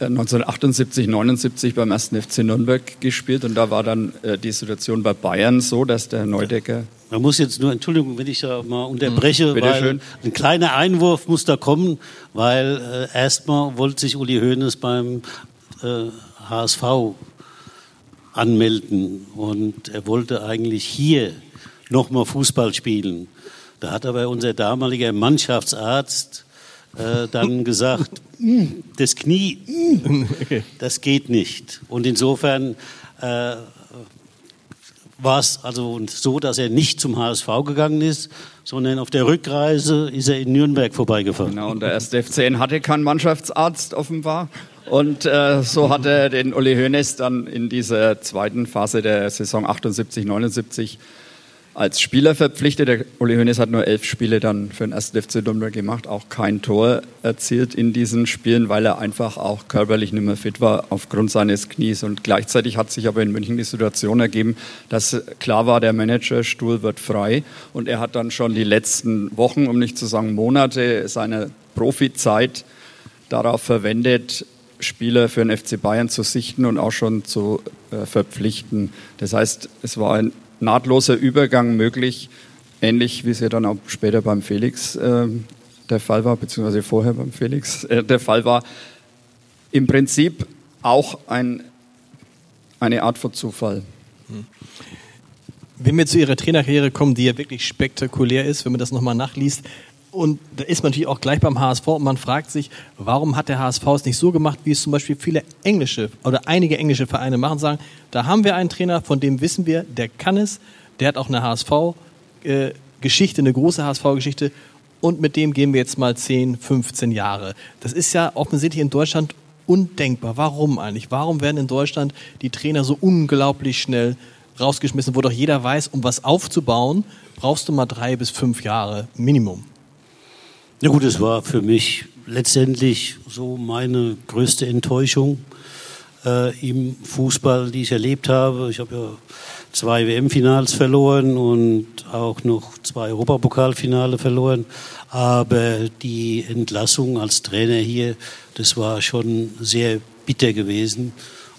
1978, 79 beim 1. FC Nürnberg gespielt und da war dann äh, die Situation bei Bayern so, dass der Neudecker. Man muss jetzt nur, Entschuldigung, wenn ich da mal unterbreche, mhm, weil schön. ein kleiner Einwurf muss da kommen, weil äh, erstmal wollte sich Uli Hoeneß beim äh, HSV anmelden und er wollte eigentlich hier nochmal Fußball spielen. Da hat aber unser damaliger Mannschaftsarzt äh, dann gesagt, das Knie, das geht nicht. Und insofern äh, war es also so, dass er nicht zum HSV gegangen ist, sondern auf der Rückreise ist er in Nürnberg vorbeigefahren. Genau, und der erste FCN hatte keinen Mannschaftsarzt offenbar. Und äh, so hat er den Uli Hoeneß dann in dieser zweiten Phase der Saison 78, 79 als Spieler verpflichtet. Der Uli Hoeneß hat nur elf Spiele dann für den 1. FC Nürnberg gemacht, auch kein Tor erzielt in diesen Spielen, weil er einfach auch körperlich nicht mehr fit war aufgrund seines Knies. Und gleichzeitig hat sich aber in München die Situation ergeben, dass klar war, der Managerstuhl wird frei. Und er hat dann schon die letzten Wochen, um nicht zu sagen Monate seiner Profizeit darauf verwendet, Spieler für den FC Bayern zu sichten und auch schon zu äh, verpflichten. Das heißt, es war ein nahtloser Übergang möglich, ähnlich wie es ja dann auch später beim Felix äh, der Fall war, beziehungsweise vorher beim Felix äh, der Fall war. Im Prinzip auch ein, eine Art von Zufall. Hm. Wenn wir zu Ihrer Trainerkarriere kommen, die ja wirklich spektakulär ist, wenn man das nochmal nachliest, und da ist man natürlich auch gleich beim HSV und man fragt sich, warum hat der HSV es nicht so gemacht, wie es zum Beispiel viele englische oder einige englische Vereine machen, sagen, da haben wir einen Trainer, von dem wissen wir, der kann es, der hat auch eine HSV-Geschichte, eine große HSV-Geschichte und mit dem gehen wir jetzt mal 10, 15 Jahre. Das ist ja offensichtlich in Deutschland undenkbar. Warum eigentlich? Warum werden in Deutschland die Trainer so unglaublich schnell rausgeschmissen, wo doch jeder weiß, um was aufzubauen, brauchst du mal drei bis fünf Jahre Minimum. Na gut, es war für mich letztendlich so meine größte Enttäuschung äh, im Fußball, die ich erlebt habe. Ich habe ja zwei WM-Finals verloren und auch noch zwei Europapokalfinale verloren. Aber die Entlassung als Trainer hier, das war schon sehr bitter gewesen.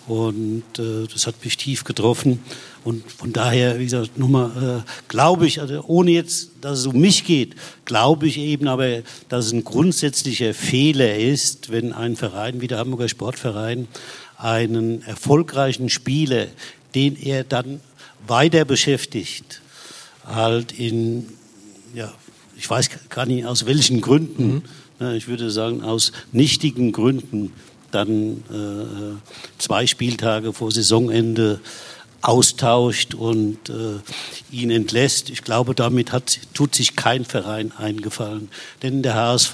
Und äh, das hat mich tief getroffen. Und von daher, wie gesagt, nochmal, äh, glaube ich, also ohne jetzt, dass es um mich geht, glaube ich eben aber, dass es ein grundsätzlicher Fehler ist, wenn ein Verein wie der Hamburger Sportverein einen erfolgreichen Spieler, den er dann weiter beschäftigt, halt in, ja, ich weiß gar nicht aus welchen Gründen, mhm. ich würde sagen aus nichtigen Gründen, dann äh, zwei Spieltage vor Saisonende austauscht und äh, ihn entlässt. Ich glaube, damit hat, tut sich kein Verein eingefallen. Denn der HSV,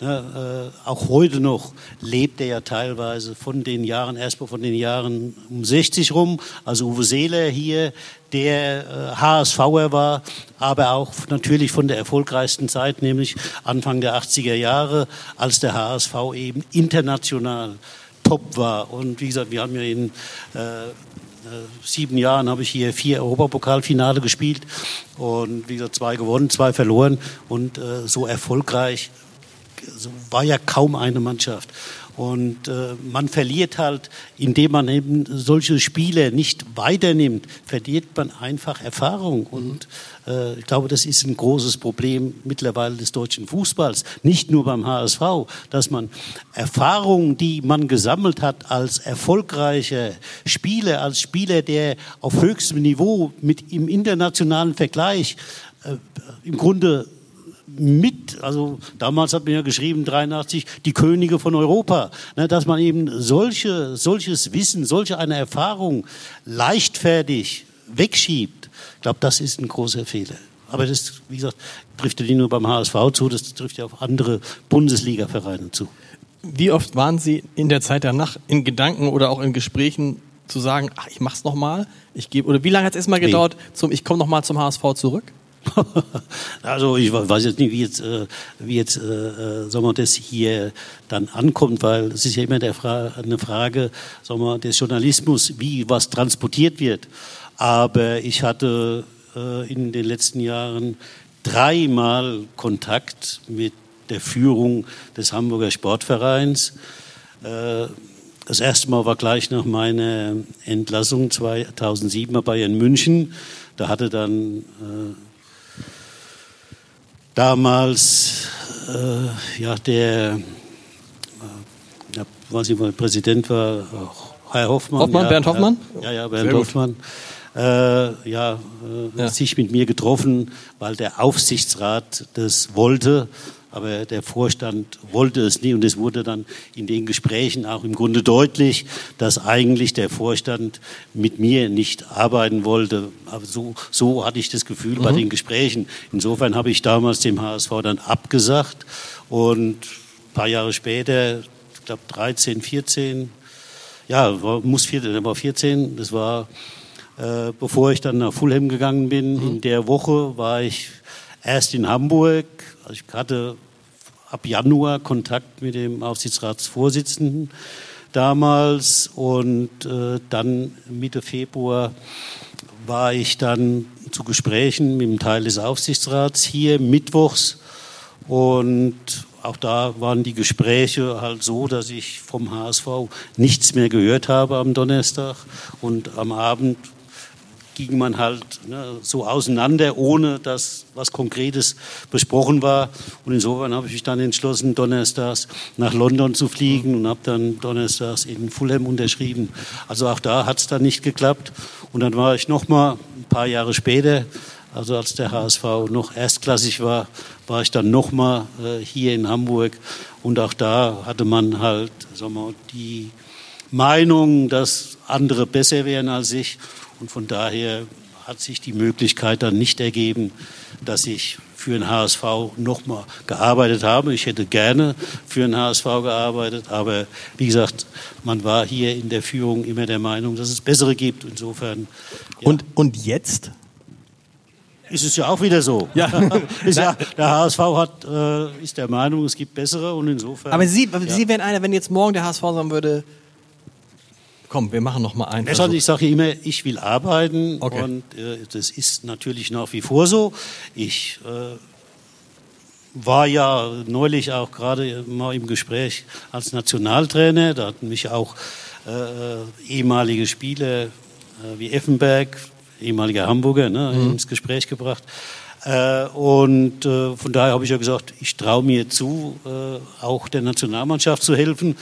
ne, äh, auch heute noch, lebt er ja teilweise von den Jahren, erstmal von den Jahren um 60 rum. Also Uwe Seeler hier, der äh, HSVer war, aber auch natürlich von der erfolgreichsten Zeit, nämlich Anfang der 80er Jahre, als der HSV eben international top war. Und wie gesagt, wir haben ja in äh, sieben Jahren habe ich hier vier Europapokalfinale gespielt und wie gesagt zwei gewonnen, zwei verloren und äh, so erfolgreich so war ja kaum eine Mannschaft. Und äh, man verliert halt, indem man eben solche Spiele nicht weiternimmt, verliert man einfach Erfahrung. Und äh, ich glaube, das ist ein großes Problem mittlerweile des deutschen Fußballs. Nicht nur beim HSV, dass man Erfahrungen, die man gesammelt hat als erfolgreicher Spieler, als Spieler, der auf höchstem Niveau mit im internationalen Vergleich äh, im Grunde mit, also damals hat man ja geschrieben, 83, die Könige von Europa, ne, dass man eben solche, solches Wissen, solche eine Erfahrung leichtfertig wegschiebt. Ich glaube, das ist ein großer Fehler. Aber das, wie gesagt, trifft ja nicht nur beim HSV zu, das trifft ja auf andere Bundesliga-Vereine zu. Wie oft waren Sie in der Zeit danach in Gedanken oder auch in Gesprächen zu sagen, ach, ich mach's nochmal, ich gebe, oder wie lange hat es erstmal gedauert, zum, ich komme nochmal zum HSV zurück? also ich weiß jetzt nicht, wie jetzt, äh, wie jetzt äh, äh, sagen wir, das hier dann ankommt, weil es ist ja immer Fra eine Frage sagen wir, des Journalismus, wie was transportiert wird. Aber ich hatte äh, in den letzten Jahren dreimal Kontakt mit der Führung des Hamburger Sportvereins. Äh, das erste Mal war gleich nach meiner Entlassung 2007 bei Bayern München. Da hatte dann äh, damals äh, ja, der, äh, ja, weiß ich, mal, Präsident war, Herr Hoffmann. Hoffmann, ja, Bernd Hoffmann? Ja, ja, Bernd Sehr Hoffmann. Äh, ja, äh, ja, sich mit mir getroffen, weil der Aufsichtsrat das wollte aber der Vorstand wollte es nie und es wurde dann in den Gesprächen auch im Grunde deutlich, dass eigentlich der Vorstand mit mir nicht arbeiten wollte. Aber so, so hatte ich das Gefühl mhm. bei den Gesprächen. Insofern habe ich damals dem HSV dann abgesagt und ein paar Jahre später, ich glaube 13, 14, ja, war, muss 14, der war 14, das war äh, bevor ich dann nach Fulham gegangen bin. Mhm. In der Woche war ich erst in Hamburg. Also ich hatte ab Januar Kontakt mit dem Aufsichtsratsvorsitzenden damals und äh, dann Mitte Februar war ich dann zu Gesprächen mit dem Teil des Aufsichtsrats hier mittwochs und auch da waren die Gespräche halt so, dass ich vom HSV nichts mehr gehört habe am Donnerstag und am Abend ging man halt ne, so auseinander, ohne dass was Konkretes besprochen war. Und insofern habe ich mich dann entschlossen, donnerstags nach London zu fliegen und habe dann donnerstags in Fulham unterschrieben. Also auch da hat es dann nicht geklappt. Und dann war ich noch mal ein paar Jahre später, also als der HSV noch erstklassig war, war ich dann noch mal äh, hier in Hamburg. Und auch da hatte man halt, sagen wir, die Meinung, dass andere besser wären als ich. Und von daher hat sich die Möglichkeit dann nicht ergeben, dass ich für den HSV nochmal gearbeitet habe. Ich hätte gerne für den HSV gearbeitet, aber wie gesagt, man war hier in der Führung immer der Meinung, dass es bessere gibt. Insofern. Ja. Und, und jetzt? Ist es ja auch wieder so. Ja. ja, der HSV hat, äh, ist der Meinung, es gibt bessere und insofern. Aber Sie, ja. Sie wären einer, wenn jetzt morgen der HSV sagen würde, komm, wir machen noch mal einen. Also ich sage immer, ich will arbeiten okay. und äh, das ist natürlich nach wie vor so. Ich äh, war ja neulich auch gerade mal im Gespräch als Nationaltrainer. Da hatten mich auch äh, ehemalige Spieler äh, wie Effenberg, ehemaliger Hamburger, ne, mhm. ins Gespräch gebracht. Äh, und äh, von daher habe ich ja gesagt, ich traue mir zu, auch der Nationalmannschaft zu helfen.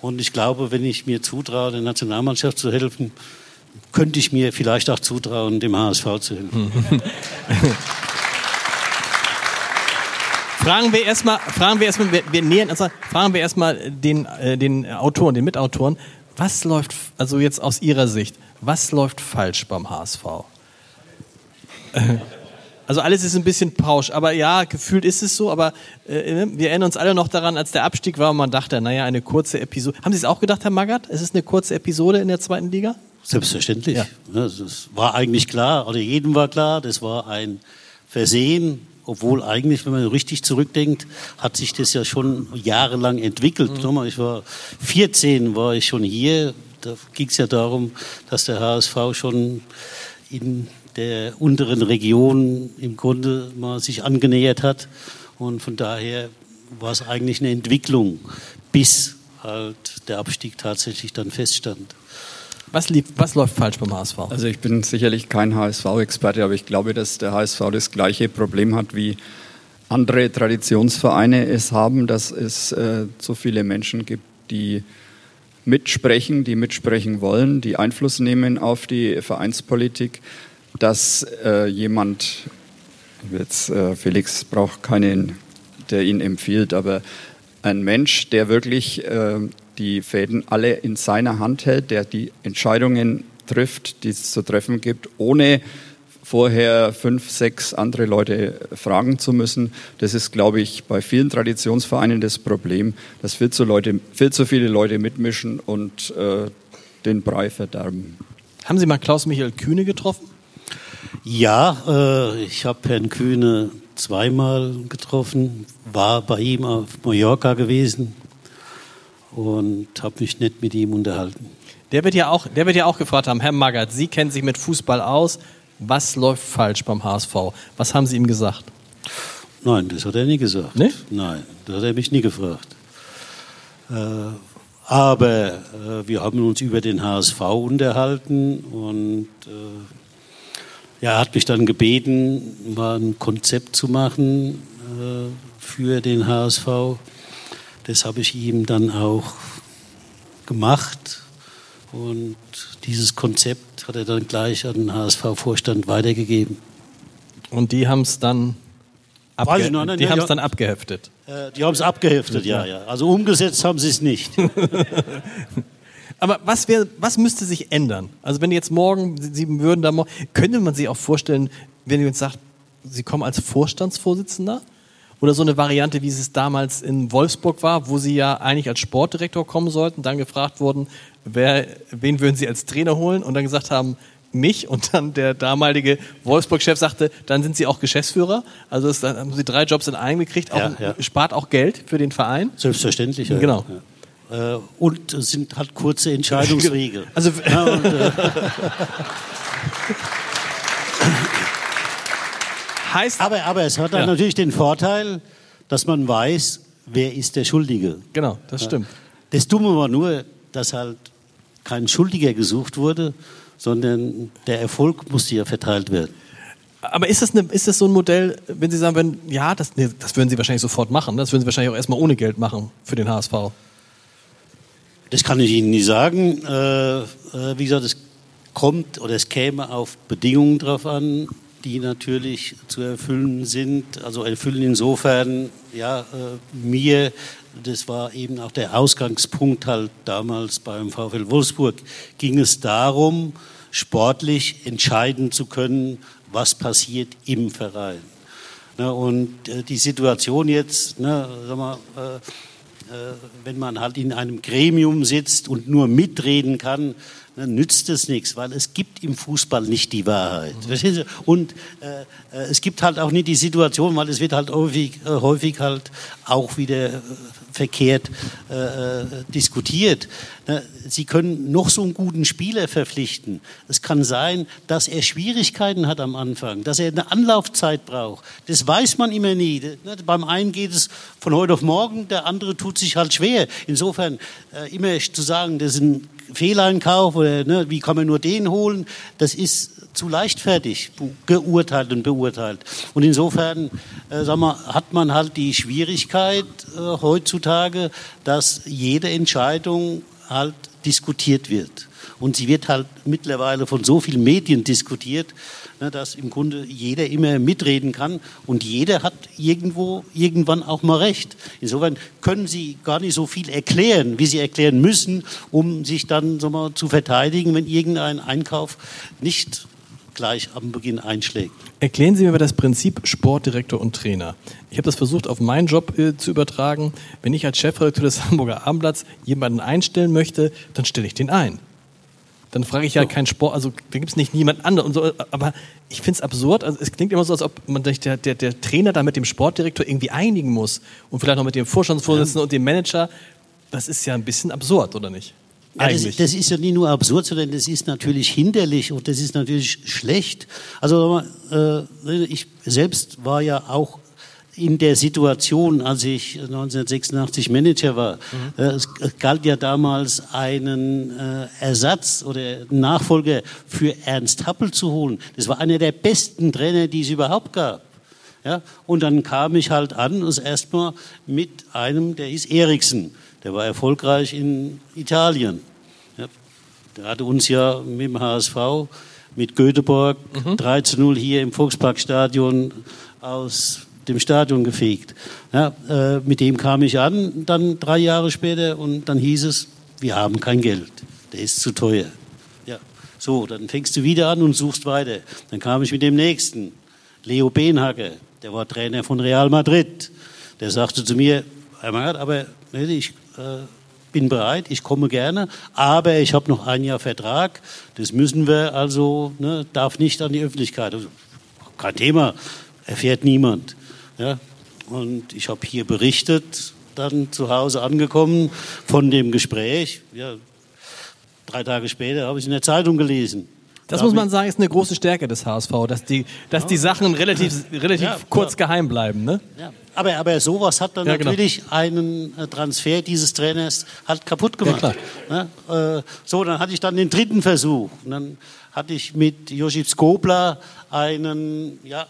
Und ich glaube, wenn ich mir zutraue, der Nationalmannschaft zu helfen, könnte ich mir vielleicht auch zutrauen, dem HSV zu helfen. fragen wir erstmal, fragen wir erstmal, wir, wir nähern, also fragen wir erstmal den, äh, den Autoren, den Mitautoren, was läuft, also jetzt aus Ihrer Sicht, was läuft falsch beim HSV? Also alles ist ein bisschen pausch, aber ja, gefühlt ist es so, aber äh, ne, wir erinnern uns alle noch daran, als der Abstieg war und man dachte, naja, eine kurze Episode. Haben Sie es auch gedacht, Herr Magath? Es ist eine kurze Episode in der zweiten Liga? Selbstverständlich. Ja. Das war eigentlich klar, oder jedem war klar, das war ein Versehen, obwohl eigentlich, wenn man richtig zurückdenkt, hat sich das ja schon jahrelang entwickelt. Mhm. Ich war 14, war ich schon hier. Da ging es ja darum, dass der HSV schon in der unteren Region im Grunde mal sich angenähert hat. Und von daher war es eigentlich eine Entwicklung, bis halt der Abstieg tatsächlich dann feststand. Was, lief, was läuft falsch beim HSV? Also ich bin sicherlich kein HSV-Experte, aber ich glaube, dass der HSV das gleiche Problem hat wie andere Traditionsvereine es haben, dass es äh, so viele Menschen gibt, die mitsprechen, die mitsprechen wollen, die Einfluss nehmen auf die Vereinspolitik, dass äh, jemand, jetzt äh, Felix braucht keinen, der ihn empfiehlt, aber ein Mensch, der wirklich äh, die Fäden alle in seiner Hand hält, der die Entscheidungen trifft, die es zu treffen gibt, ohne vorher fünf, sechs andere Leute fragen zu müssen. Das ist, glaube ich, bei vielen Traditionsvereinen das Problem, dass viel zu, Leute, viel zu viele Leute mitmischen und äh, den Brei verderben. Haben Sie mal Klaus-Michael Kühne getroffen? Ja, äh, ich habe Herrn Kühne zweimal getroffen, war bei ihm auf Mallorca gewesen und habe mich nett mit ihm unterhalten. Der wird ja auch, der wird ja auch gefragt haben, Herr Magath, Sie kennen sich mit Fußball aus. Was läuft falsch beim HSV? Was haben Sie ihm gesagt? Nein, das hat er nie gesagt. Nee? Nein, das hat er mich nie gefragt. Äh, aber äh, wir haben uns über den HSV unterhalten und äh, ja, er hat mich dann gebeten, mal ein Konzept zu machen äh, für den HSV. Das habe ich ihm dann auch gemacht und dieses Konzept hat er dann gleich an den HSV-Vorstand weitergegeben. Und die haben es dann, Weiß ich noch nicht, die ja, haben's dann abgeheftet. Äh, die haben es abgeheftet, ja, ja. Also umgesetzt haben sie es nicht. Aber was, wär, was müsste sich ändern? Also wenn jetzt morgen, Sie würden da morgen, könnte man sich auch vorstellen, wenn ihr uns sagt, Sie kommen als Vorstandsvorsitzender? Oder so eine Variante, wie es damals in Wolfsburg war, wo Sie ja eigentlich als Sportdirektor kommen sollten, dann gefragt wurden, wer, wen würden Sie als Trainer holen? Und dann gesagt haben, mich. Und dann der damalige Wolfsburg-Chef sagte, dann sind Sie auch Geschäftsführer. Also das, dann haben Sie drei Jobs in einem gekriegt, auch, Ja, ja. spart auch Geld für den Verein. Selbstverständlich. Ja. Genau. Ja. Äh, Und es sind halt kurze Entscheidungswege. Also Ja, und, äh, heißt, aber, aber es hat dann Ja. natürlich den Vorteil, dass man weiß, wer ist der Schuldige. genau, das stimmt. Das Dumme war nur, dass halt kein Schuldiger gesucht wurde, sondern der Erfolg musste ja verteilt werden. Aber ist das, eine, ist das so ein Modell, wenn Sie sagen würden, ja, das, nee, das würden Sie wahrscheinlich sofort machen, das würden Sie wahrscheinlich auch erstmal ohne Geld machen für den HSV. Das kann ich Ihnen nicht sagen. Äh, äh, wie gesagt, es kommt oder es käme auf Bedingungen drauf an, die natürlich zu erfüllen sind. Also erfüllen insofern, ja, äh, mir, das war eben auch der Ausgangspunkt halt damals beim VfL Wolfsburg, ging es darum, sportlich entscheiden zu können, was passiert im Verein. Ne, und äh, die Situation jetzt, ne, sag mal, äh, wenn man halt in einem Gremium sitzt und nur mitreden kann, dann nützt es nichts, weil es gibt im Fußball nicht die Wahrheit. Sie? Und äh, äh, es gibt halt auch nicht die Situation, weil es wird halt häufig, äh, häufig halt auch wieder äh, verkehrt äh, äh, diskutiert. Sie können noch so einen guten Spieler verpflichten. Es kann sein, dass er Schwierigkeiten hat am Anfang, dass er eine Anlaufzeit braucht. Das weiß man immer nie. Beim einen geht es von heute auf morgen, der andere tut sich halt schwer. Insofern äh, immer zu sagen, das ist ein Fehleinkauf oder ne, wie kann man nur den holen, das ist zu leichtfertig geurteilt und beurteilt. Und insofern äh, sag mal, hat man halt die Schwierigkeit äh, heutzutage, dass jede Entscheidung halt diskutiert wird. Und sie wird halt mittlerweile von so vielen Medien diskutiert, ne, dass im Grunde jeder immer mitreden kann und jeder hat irgendwo irgendwann auch mal recht. Insofern können Sie gar nicht so viel erklären, wie Sie erklären müssen, um sich dann so mal, zu verteidigen, wenn irgendein Einkauf nicht gleich am Beginn einschlägt. Erklären Sie mir mal das Prinzip Sportdirektor und Trainer. Ich habe das versucht, auf meinen Job äh, zu übertragen. Wenn ich als Chefredakteur des Hamburger Abendblatts jemanden einstellen möchte, dann stelle ich den ein. Dann frage ich ja keinen Sport, also da gibt es nicht niemand anderen so, aber ich finde es absurd, also es klingt immer so, als ob man sich der, der, der Trainer da mit dem Sportdirektor irgendwie einigen muss und vielleicht noch mit dem Vorstandsvorsitzenden und dem Manager. Das ist ja ein bisschen absurd, oder nicht? Ja, das, das ist ja nicht nur absurd, sondern das ist natürlich hinderlich und das ist natürlich schlecht. Also äh, ich selbst war ja auch in der Situation, als ich 1986 Manager war, mhm. äh, es galt ja damals einen äh, Ersatz oder Nachfolger für Ernst Happel zu holen. Das war einer der besten Trainer, die es überhaupt gab. Ja? Und dann kam ich halt an, das erstmal mit einem, der hieß Eriksen. Der war erfolgreich in Italien. Hatte uns ja mit dem HSV, mit Göteborg mhm. 3 zu 0 hier im Volksparkstadion aus dem Stadion gefegt. Ja, äh, mit dem kam ich an, dann drei Jahre später, und dann hieß es, wir haben kein Geld, der ist zu teuer. Ja, so, dann fängst du wieder an und suchst weiter. Dann kam ich mit dem nächsten, Leo Benhacker, der war Trainer von Real Madrid. Der sagte zu mir, Herr Magath, aber ich äh, bin bereit, ich komme gerne, aber ich habe noch ein Jahr Vertrag. Das müssen wir also, ne, darf nicht an die Öffentlichkeit. Also, kein Thema, erfährt niemand. Ja? Und ich habe hier berichtet, dann zu Hause angekommen von dem Gespräch. Ja, drei Tage später habe ich es in der Zeitung gelesen. Das muss man sagen, ist eine große Stärke des HSV, dass die, dass die Sachen relativ, relativ ja, kurz ja. geheim bleiben. Ne? Ja. Aber, aber sowas hat dann genau. natürlich einen äh, Transfer dieses Trainers halt kaputt gemacht. Ne? Äh, so, dann hatte ich dann den dritten Versuch. Und dann hatte ich mit Josip Skobla einen, ja,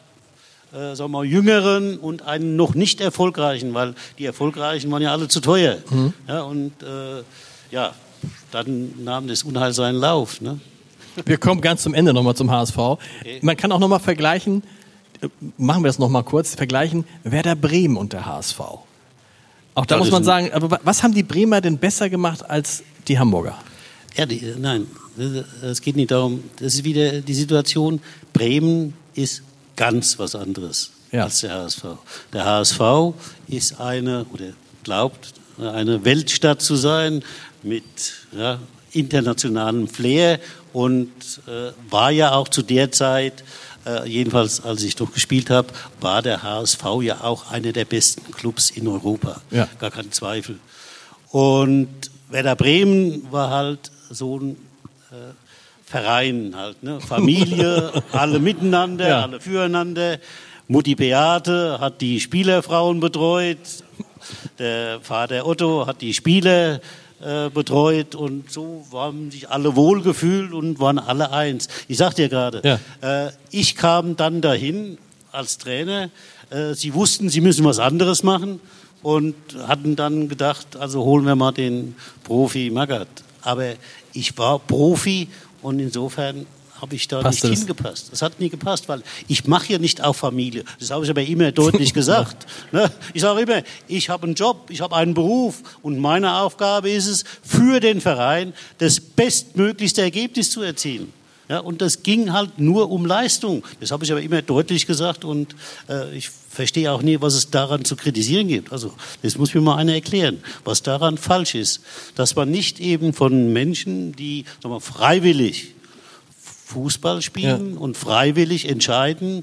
äh, sagen wir mal, jüngeren und einen noch nicht erfolgreichen, weil die erfolgreichen waren ja alle zu teuer. Mhm. Ja, und äh, ja, dann nahm das Unheil seinen Lauf. Ne? Wir kommen ganz zum Ende nochmal zum HSV. Okay. Man kann auch nochmal vergleichen, machen wir das nochmal kurz, vergleichen Werder Bremen und der HSV. Auch da das muss man sagen, aber was haben die Bremer denn besser gemacht als die Hamburger? Ja, die, nein, es geht nicht darum. Das ist wieder die Situation. Bremen ist ganz was anderes ja. als der HSV. Der HSV ist eine, oder glaubt, eine Weltstadt zu sein mit ja, internationalem Flair und äh, war ja auch zu der Zeit, äh, jedenfalls als ich noch gespielt habe, war der HSV ja auch einer der besten Clubs in Europa. Ja. Gar kein Zweifel. Und Werder Bremen war halt so ein äh, Verein halt, ne? Familie, alle miteinander, ja. alle füreinander. Mutti Beate hat die Spielerfrauen betreut, der Vater Otto hat die Spieler äh, betreut und so haben sich alle wohlgefühlt und waren alle eins. Ich sagte ja gerade, ja. äh, ich kam dann dahin als Trainer, äh, sie wussten, sie müssen was anderes machen und hatten dann gedacht, also holen wir mal den Profi Magath. Aber ich war Profi und insofern habe ich da Passt nicht das? hingepasst. Das hat nie gepasst, weil ich mache ja nicht auf Familie. Das habe ich aber immer deutlich gesagt. Ne? Ich sage immer, ich habe einen Job, ich habe einen Beruf und meine Aufgabe ist es, für den Verein das bestmöglichste Ergebnis zu erzielen. Ja, und das ging halt nur um Leistung. Das habe ich aber immer deutlich gesagt und äh, ich verstehe auch nie, was es daran zu kritisieren gibt. Also das muss mir mal einer erklären, was daran falsch ist. Dass man nicht eben von Menschen, die sagen wir, freiwillig Fußball spielen ja. und freiwillig entscheiden,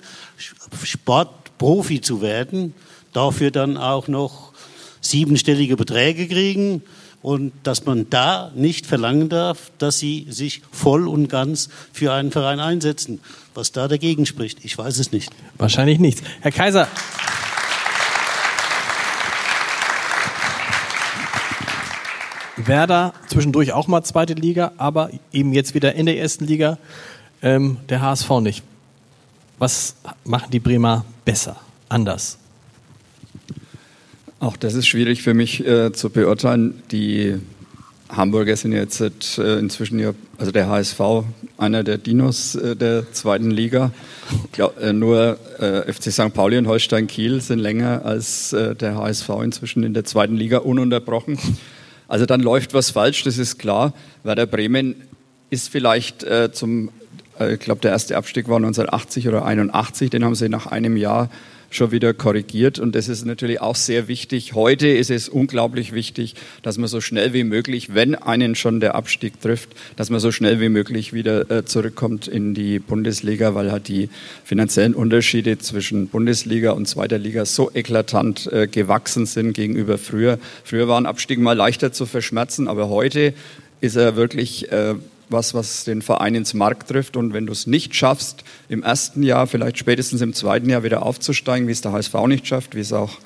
Sportprofi zu werden, dafür dann auch noch siebenstellige Beträge kriegen und dass man da nicht verlangen darf, dass sie sich voll und ganz für einen Verein einsetzen. Was da dagegen spricht, ich weiß es nicht. Wahrscheinlich nichts. Herr Kaiser. Werder zwischendurch auch mal zweite Liga, aber eben jetzt wieder in der ersten Liga. Ähm, der HSV nicht. Was machen die Bremer besser, anders? Auch das ist schwierig für mich äh, zu beurteilen. Die Hamburger sind jetzt äh, inzwischen ja, also der HSV, einer der Dinos äh, der zweiten Liga. Glaub, äh, nur äh, FC St. Pauli und Holstein Kiel sind länger als äh, der HSV inzwischen in der zweiten Liga ununterbrochen. Also dann läuft was falsch, das ist klar. Werder Bremen ist vielleicht zum, ich glaube, der erste Abstieg war 1980 oder 81, den haben sie nach einem Jahr schon wieder korrigiert. Und das ist natürlich auch sehr wichtig. Heute ist es unglaublich wichtig, dass man so schnell wie möglich, wenn einen schon der Abstieg trifft, dass man so schnell wie möglich wieder äh, zurückkommt in die Bundesliga, weil halt die finanziellen Unterschiede zwischen Bundesliga und zweiter Liga so eklatant äh, gewachsen sind gegenüber früher. Früher war ein Abstieg mal leichter zu verschmerzen, aber heute ist er wirklich äh, was, was den Verein ins Mark trifft. Und wenn du es nicht schaffst, im ersten Jahr, vielleicht spätestens im zweiten Jahr wieder aufzusteigen, wie es der HSV nicht schafft, wie es auch,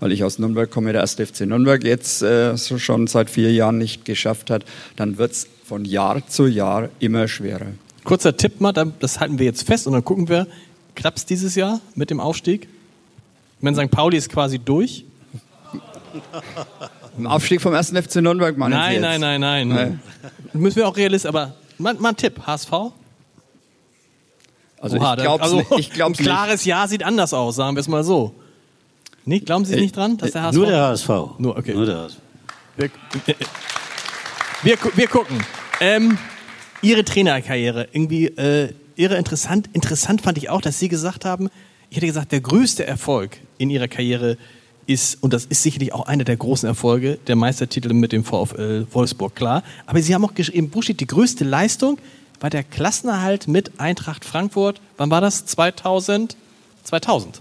weil ich aus Nürnberg komme, der erste FC Nürnberg jetzt äh, so schon seit vier Jahren nicht geschafft hat, dann wird es von Jahr zu Jahr immer schwerer. Kurzer Tipp mal, das halten wir jetzt fest und dann gucken wir, klappt es dieses Jahr mit dem Aufstieg? Ich meine, St. Pauli ist quasi durch. Im Aufstieg vom 1. FC Nürnberg, meine nein, nein, nein, nein, nein. Müssen wir auch realistisch, aber mal, mal ein Tipp, HSV? Also Oha, ich glaube, also, ich glaub's ein klares Ja sieht anders aus, sagen wir es mal so. Nicht? Glauben Sie nicht dran, dass der HSV? Nur der HSV. Nur, okay. Nur der HSV. Wir, wir, wir gucken. Ähm, Ihre Trainerkarriere, irgendwie äh, irre interessant. Interessant fand ich auch, dass Sie gesagt haben, ich hätte gesagt, der größte Erfolg in Ihrer Karriere ist, und das ist sicherlich auch einer der großen Erfolge, der Meistertitel mit dem VfL Wolfsburg, klar. Aber Sie haben auch im Buch steht, die größte Leistung war der Klassenerhalt mit Eintracht Frankfurt. Wann war das? 2000? 2000.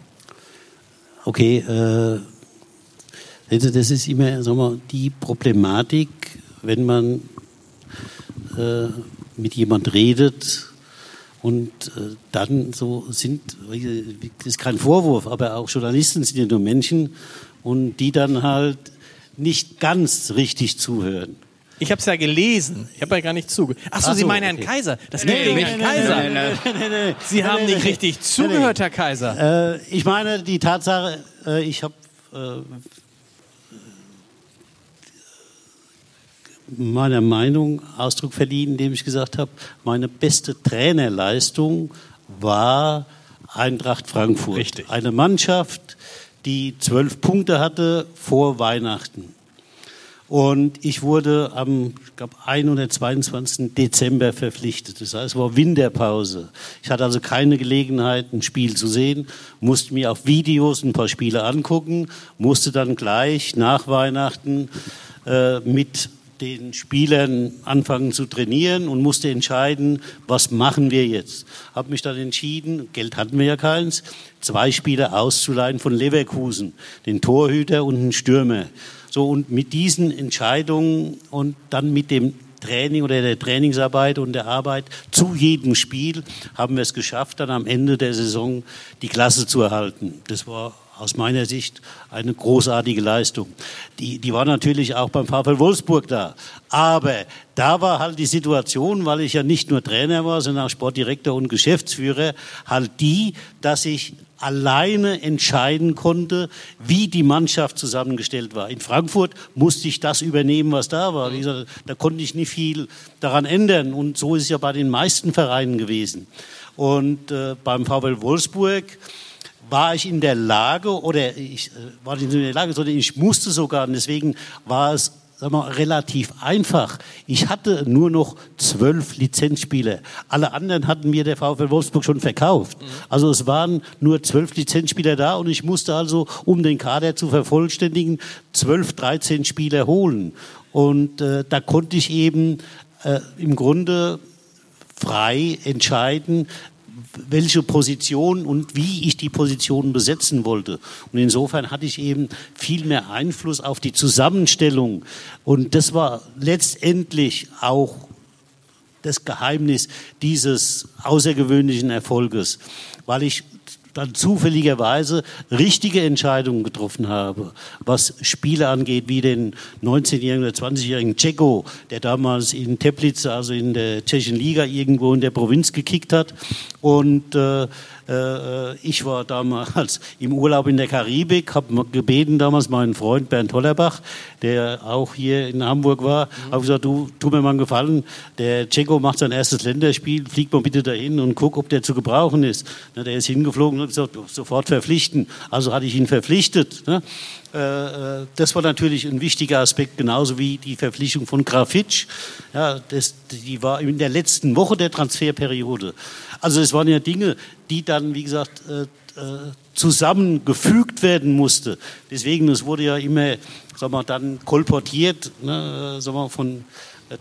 Okay, äh, das ist immer sagen wir, die Problematik, wenn man äh, mit jemand redet und äh, dann so sind, das ist kein Vorwurf, aber auch Journalisten sind ja nur Menschen und die dann halt nicht ganz richtig zuhören. Ich habe es ja gelesen. Ich habe ja gar nicht zugehört. Achso, Ach so, Sie meinen Herrn Kaiser. Das geht gegen Herrn Kaiser. Sie haben nicht richtig zugehört, Herr Kaiser. Äh, ich meine, die Tatsache, äh, ich habe äh, meiner Meinung Ausdruck verliehen, indem ich gesagt habe, meine beste Trainerleistung war Eintracht Frankfurt. Richtig. Eine Mannschaft, die zwölf Punkte hatte vor Weihnachten. Und ich wurde am, ich glaube, 122. Dezember verpflichtet. Das heißt, es war Winterpause. Ich hatte also keine Gelegenheit, ein Spiel zu sehen, musste mir auf Videos ein paar Spiele angucken, musste dann gleich nach Weihnachten äh, mit den Spielern anfangen zu trainieren und musste entscheiden, was machen wir jetzt. Habe mich dann entschieden, Geld hatten wir ja keins, zwei Spieler auszuleihen von Leverkusen, den Torhüter und den Stürmer. So und mit diesen Entscheidungen und dann mit dem Training oder der Trainingsarbeit und der Arbeit zu jedem Spiel haben wir es geschafft, dann am Ende der Saison die Klasse zu erhalten. Das war aus meiner Sicht eine großartige Leistung. Die, die war natürlich auch beim VfL Wolfsburg da. Aber da war halt die Situation, weil ich ja nicht nur Trainer war, sondern auch Sportdirektor und Geschäftsführer, halt die, dass ich alleine entscheiden konnte, wie die Mannschaft zusammengestellt war. In Frankfurt musste ich das übernehmen, was da war. Gesagt, da konnte ich nicht viel daran ändern. Und so ist es ja bei den meisten Vereinen gewesen. Und äh, beim VfL Wolfsburg war ich in der Lage, oder ich äh, war nicht in der Lage, sondern ich musste sogar, und deswegen war es sag mal, relativ einfach. Ich hatte nur noch zwölf Lizenzspieler. Alle anderen hatten mir der VfL Wolfsburg schon verkauft. Mhm. Also es waren nur zwölf Lizenzspieler da und ich musste also, um den Kader zu vervollständigen, zwölf, dreizehn Spieler holen. Und äh, da konnte ich eben äh, im Grunde frei entscheiden, welche Position und wie ich die Position besetzen wollte. Und insofern hatte ich eben viel mehr Einfluss auf die Zusammenstellung. Und das war letztendlich auch das Geheimnis dieses außergewöhnlichen Erfolges, weil ich dann zufälligerweise richtige Entscheidungen getroffen habe, was Spiele angeht, wie den 19-jährigen oder 20-jährigen Ceko, der damals in Teplice, also in der tschechischen Liga irgendwo in der Provinz gekickt hat. Und äh, ich war damals im Urlaub in der Karibik, habe gebeten damals meinen Freund Bernd Hollerbach, der auch hier in Hamburg war, mhm. habe gesagt, du, tu mir mal einen Gefallen, der Ceko macht sein erstes Länderspiel, flieg mal bitte dahin und guck, ob der zu gebrauchen ist. Der ist hingeflogen und hat gesagt, sofort verpflichten. Also hatte ich ihn verpflichtet. Äh, äh, das war natürlich ein wichtiger Aspekt, genauso wie die Verpflichtung von Grafitsch. Ja, das, die war in der letzten Woche der Transferperiode. Also es waren ja Dinge, die dann, wie gesagt, äh, zusammengefügt werden musste. Deswegen, es wurde ja immer sagen wir, dann kolportiert ne, sagen wir, von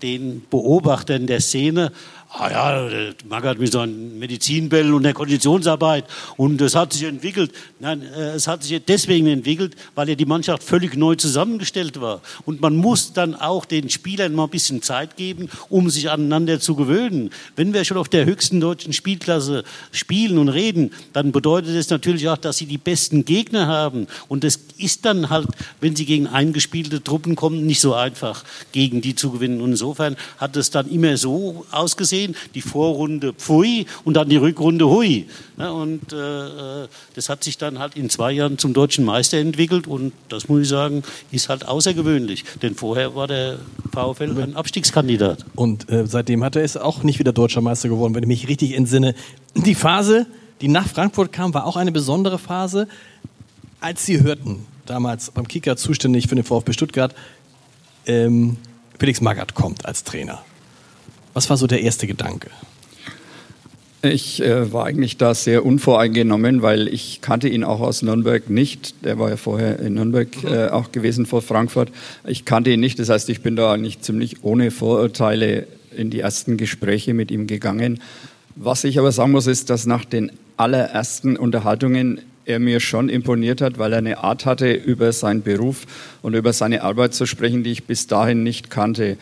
den Beobachtern der Szene, ah ja, der Magath mit seinen Medizinbällen und der Konditionsarbeit und das hat sich entwickelt. Nein, äh, es hat sich deswegen entwickelt, weil ja die Mannschaft völlig neu zusammengestellt war. Und man muss dann auch den Spielern mal ein bisschen Zeit geben, um sich aneinander zu gewöhnen. Wenn wir schon auf der höchsten deutschen Spielklasse spielen und reden, dann bedeutet es natürlich auch, dass sie die besten Gegner haben. Und es ist dann halt, wenn sie gegen eingespielte Truppen kommen, nicht so einfach, gegen die zu gewinnen. Und insofern hat es dann immer so ausgesehen, gesehen, die Vorrunde pfui und dann die Rückrunde hui. Ja, und äh, das hat sich dann halt in zwei Jahren zum deutschen Meister entwickelt und das muss ich sagen, ist halt außergewöhnlich, denn vorher war der VfL ein Abstiegskandidat. Und äh, seitdem hat er es auch nicht wieder deutscher Meister geworden, wenn ich mich richtig entsinne. Die Phase, die nach Frankfurt kam, war auch eine besondere Phase, als Sie hörten, damals beim Kicker zuständig für den VfB Stuttgart, ähm, Felix Magath kommt als Trainer. Was war so der erste Gedanke? Ich äh, war eigentlich da sehr unvoreingenommen, weil ich kannte ihn auch aus Nürnberg nicht. Der war ja vorher in Nürnberg äh, auch gewesen vor Frankfurt. Ich kannte ihn nicht, das heißt, ich bin da eigentlich ziemlich ohne Vorurteile in die ersten Gespräche mit ihm gegangen. Was ich aber sagen muss, ist, dass nach den allerersten Unterhaltungen er mir schon imponiert hat, weil er eine Art hatte, über seinen Beruf und über seine Arbeit zu sprechen, die ich bis dahin nicht kannte.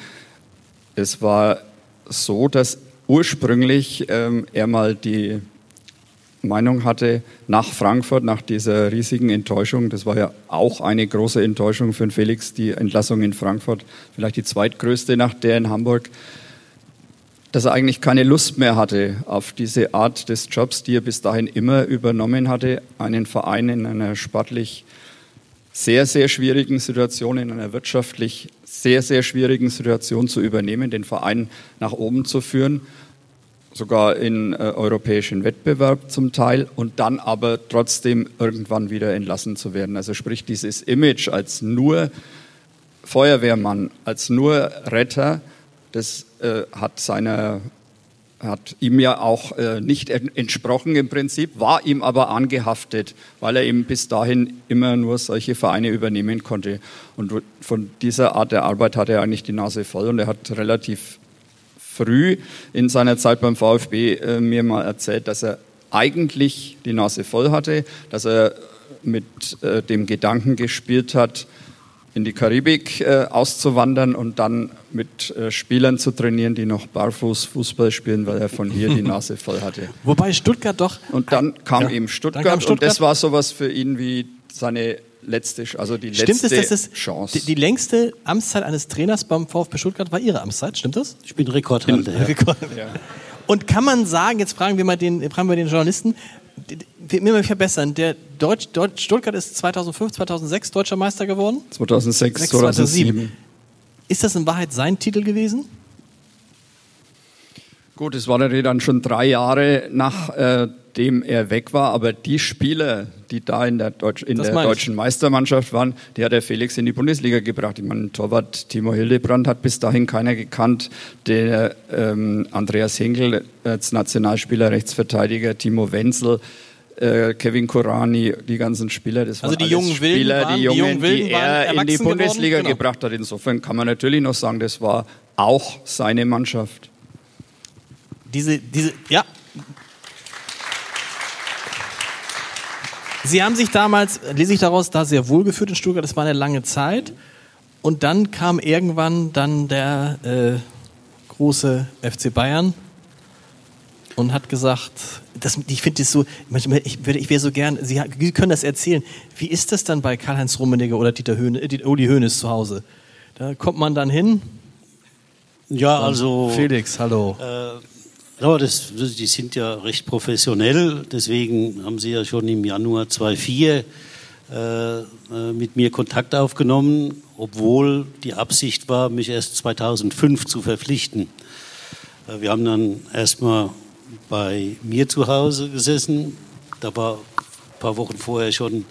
Es war so, dass ursprünglich ähm, er mal die Meinung hatte, nach Frankfurt, nach dieser riesigen Enttäuschung, das war ja auch eine große Enttäuschung für Felix, die Entlassung in Frankfurt, vielleicht die zweitgrößte nach der in Hamburg, dass er eigentlich keine Lust mehr hatte auf diese Art des Jobs, die er bis dahin immer übernommen hatte, einen Verein in einer sportlich sehr, sehr schwierigen Situation, in einer wirtschaftlich sehr, sehr schwierigen Situation zu übernehmen, den Verein nach oben zu führen, sogar in äh, europäischen Wettbewerb zum Teil und dann aber trotzdem irgendwann wieder entlassen zu werden. Also sprich dieses Image als nur Feuerwehrmann, als nur Retter, das äh, hat seiner hat ihm ja auch äh, nicht entsprochen im Prinzip, war ihm aber angehaftet, weil er eben bis dahin immer nur solche Vereine übernehmen konnte. Und von dieser Art der Arbeit hat er eigentlich die Nase voll und er hat relativ früh in seiner Zeit beim VfB äh, mir mal erzählt, dass er eigentlich die Nase voll hatte, dass er mit äh, dem Gedanken gespielt hat, in die Karibik äh, auszuwandern und dann mit äh, Spielern zu trainieren, die noch barfuß Fußball spielen, weil er von hier die Nase voll hatte. Wobei Stuttgart doch. Und dann kam ja, eben Stuttgart, kam Stuttgart, und das war sowas für ihn wie seine letzte, also die letzte stimmt es, dass Chance. Die, die, längste Amtszeit eines Trainers beim VfB Stuttgart war Ihre Amtszeit, stimmt das? Ich bin Rekordhalter. Ja. Rekord. Ja. Und kann man sagen, jetzt fragen wir mal den, fragen wir den Journalisten, wir mal verbessern. Der Deutsch, Deutsch, Stuttgart ist 2005, 2006 deutscher Meister geworden. 2006, 6, 2007. 2007. Ist das in Wahrheit sein Titel gewesen? Gut, es war natürlich dann schon drei Jahre nachdem äh, er weg war, aber die Spieler, die da in der, Deutsch, in der deutschen Meistermannschaft waren, die hat der Felix in die Bundesliga gebracht. Ich meine, Torwart Timo Hildebrand hat bis dahin keiner gekannt. Der ähm, Andreas Henkel als Nationalspieler, Rechtsverteidiger, Timo Wenzel, äh, Kevin Korani, die ganzen Spieler, das also waren die jungen Spieler, waren, die Jungen, die, die er in die Bundesliga genau. gebracht hat. Insofern kann man natürlich noch sagen, das war auch seine Mannschaft diese, diese, ja. Sie haben sich damals, lese ich daraus, da sehr wohl gefühlt in Stuttgart, das war eine lange Zeit. Und dann kam irgendwann dann der äh, große FC Bayern und hat gesagt, das, ich finde das so, ich, ich wäre so gern, Sie, Sie, können das erzählen. Wie ist das dann bei Karl-Heinz Rummenigge oder Dieter Höhne, äh, Uli Hoeneß zu Hause? Da kommt man dann hin. Ja, also. Felix, hallo. Äh, das, die sind ja recht professionell, deswegen haben sie ja schon im Januar 2004 äh, äh, mit mir Kontakt aufgenommen, obwohl die Absicht war, mich erst 2005 zu verpflichten. Äh, wir haben dann erstmal bei mir zu Hause gesessen. Da war ein paar Wochen vorher schon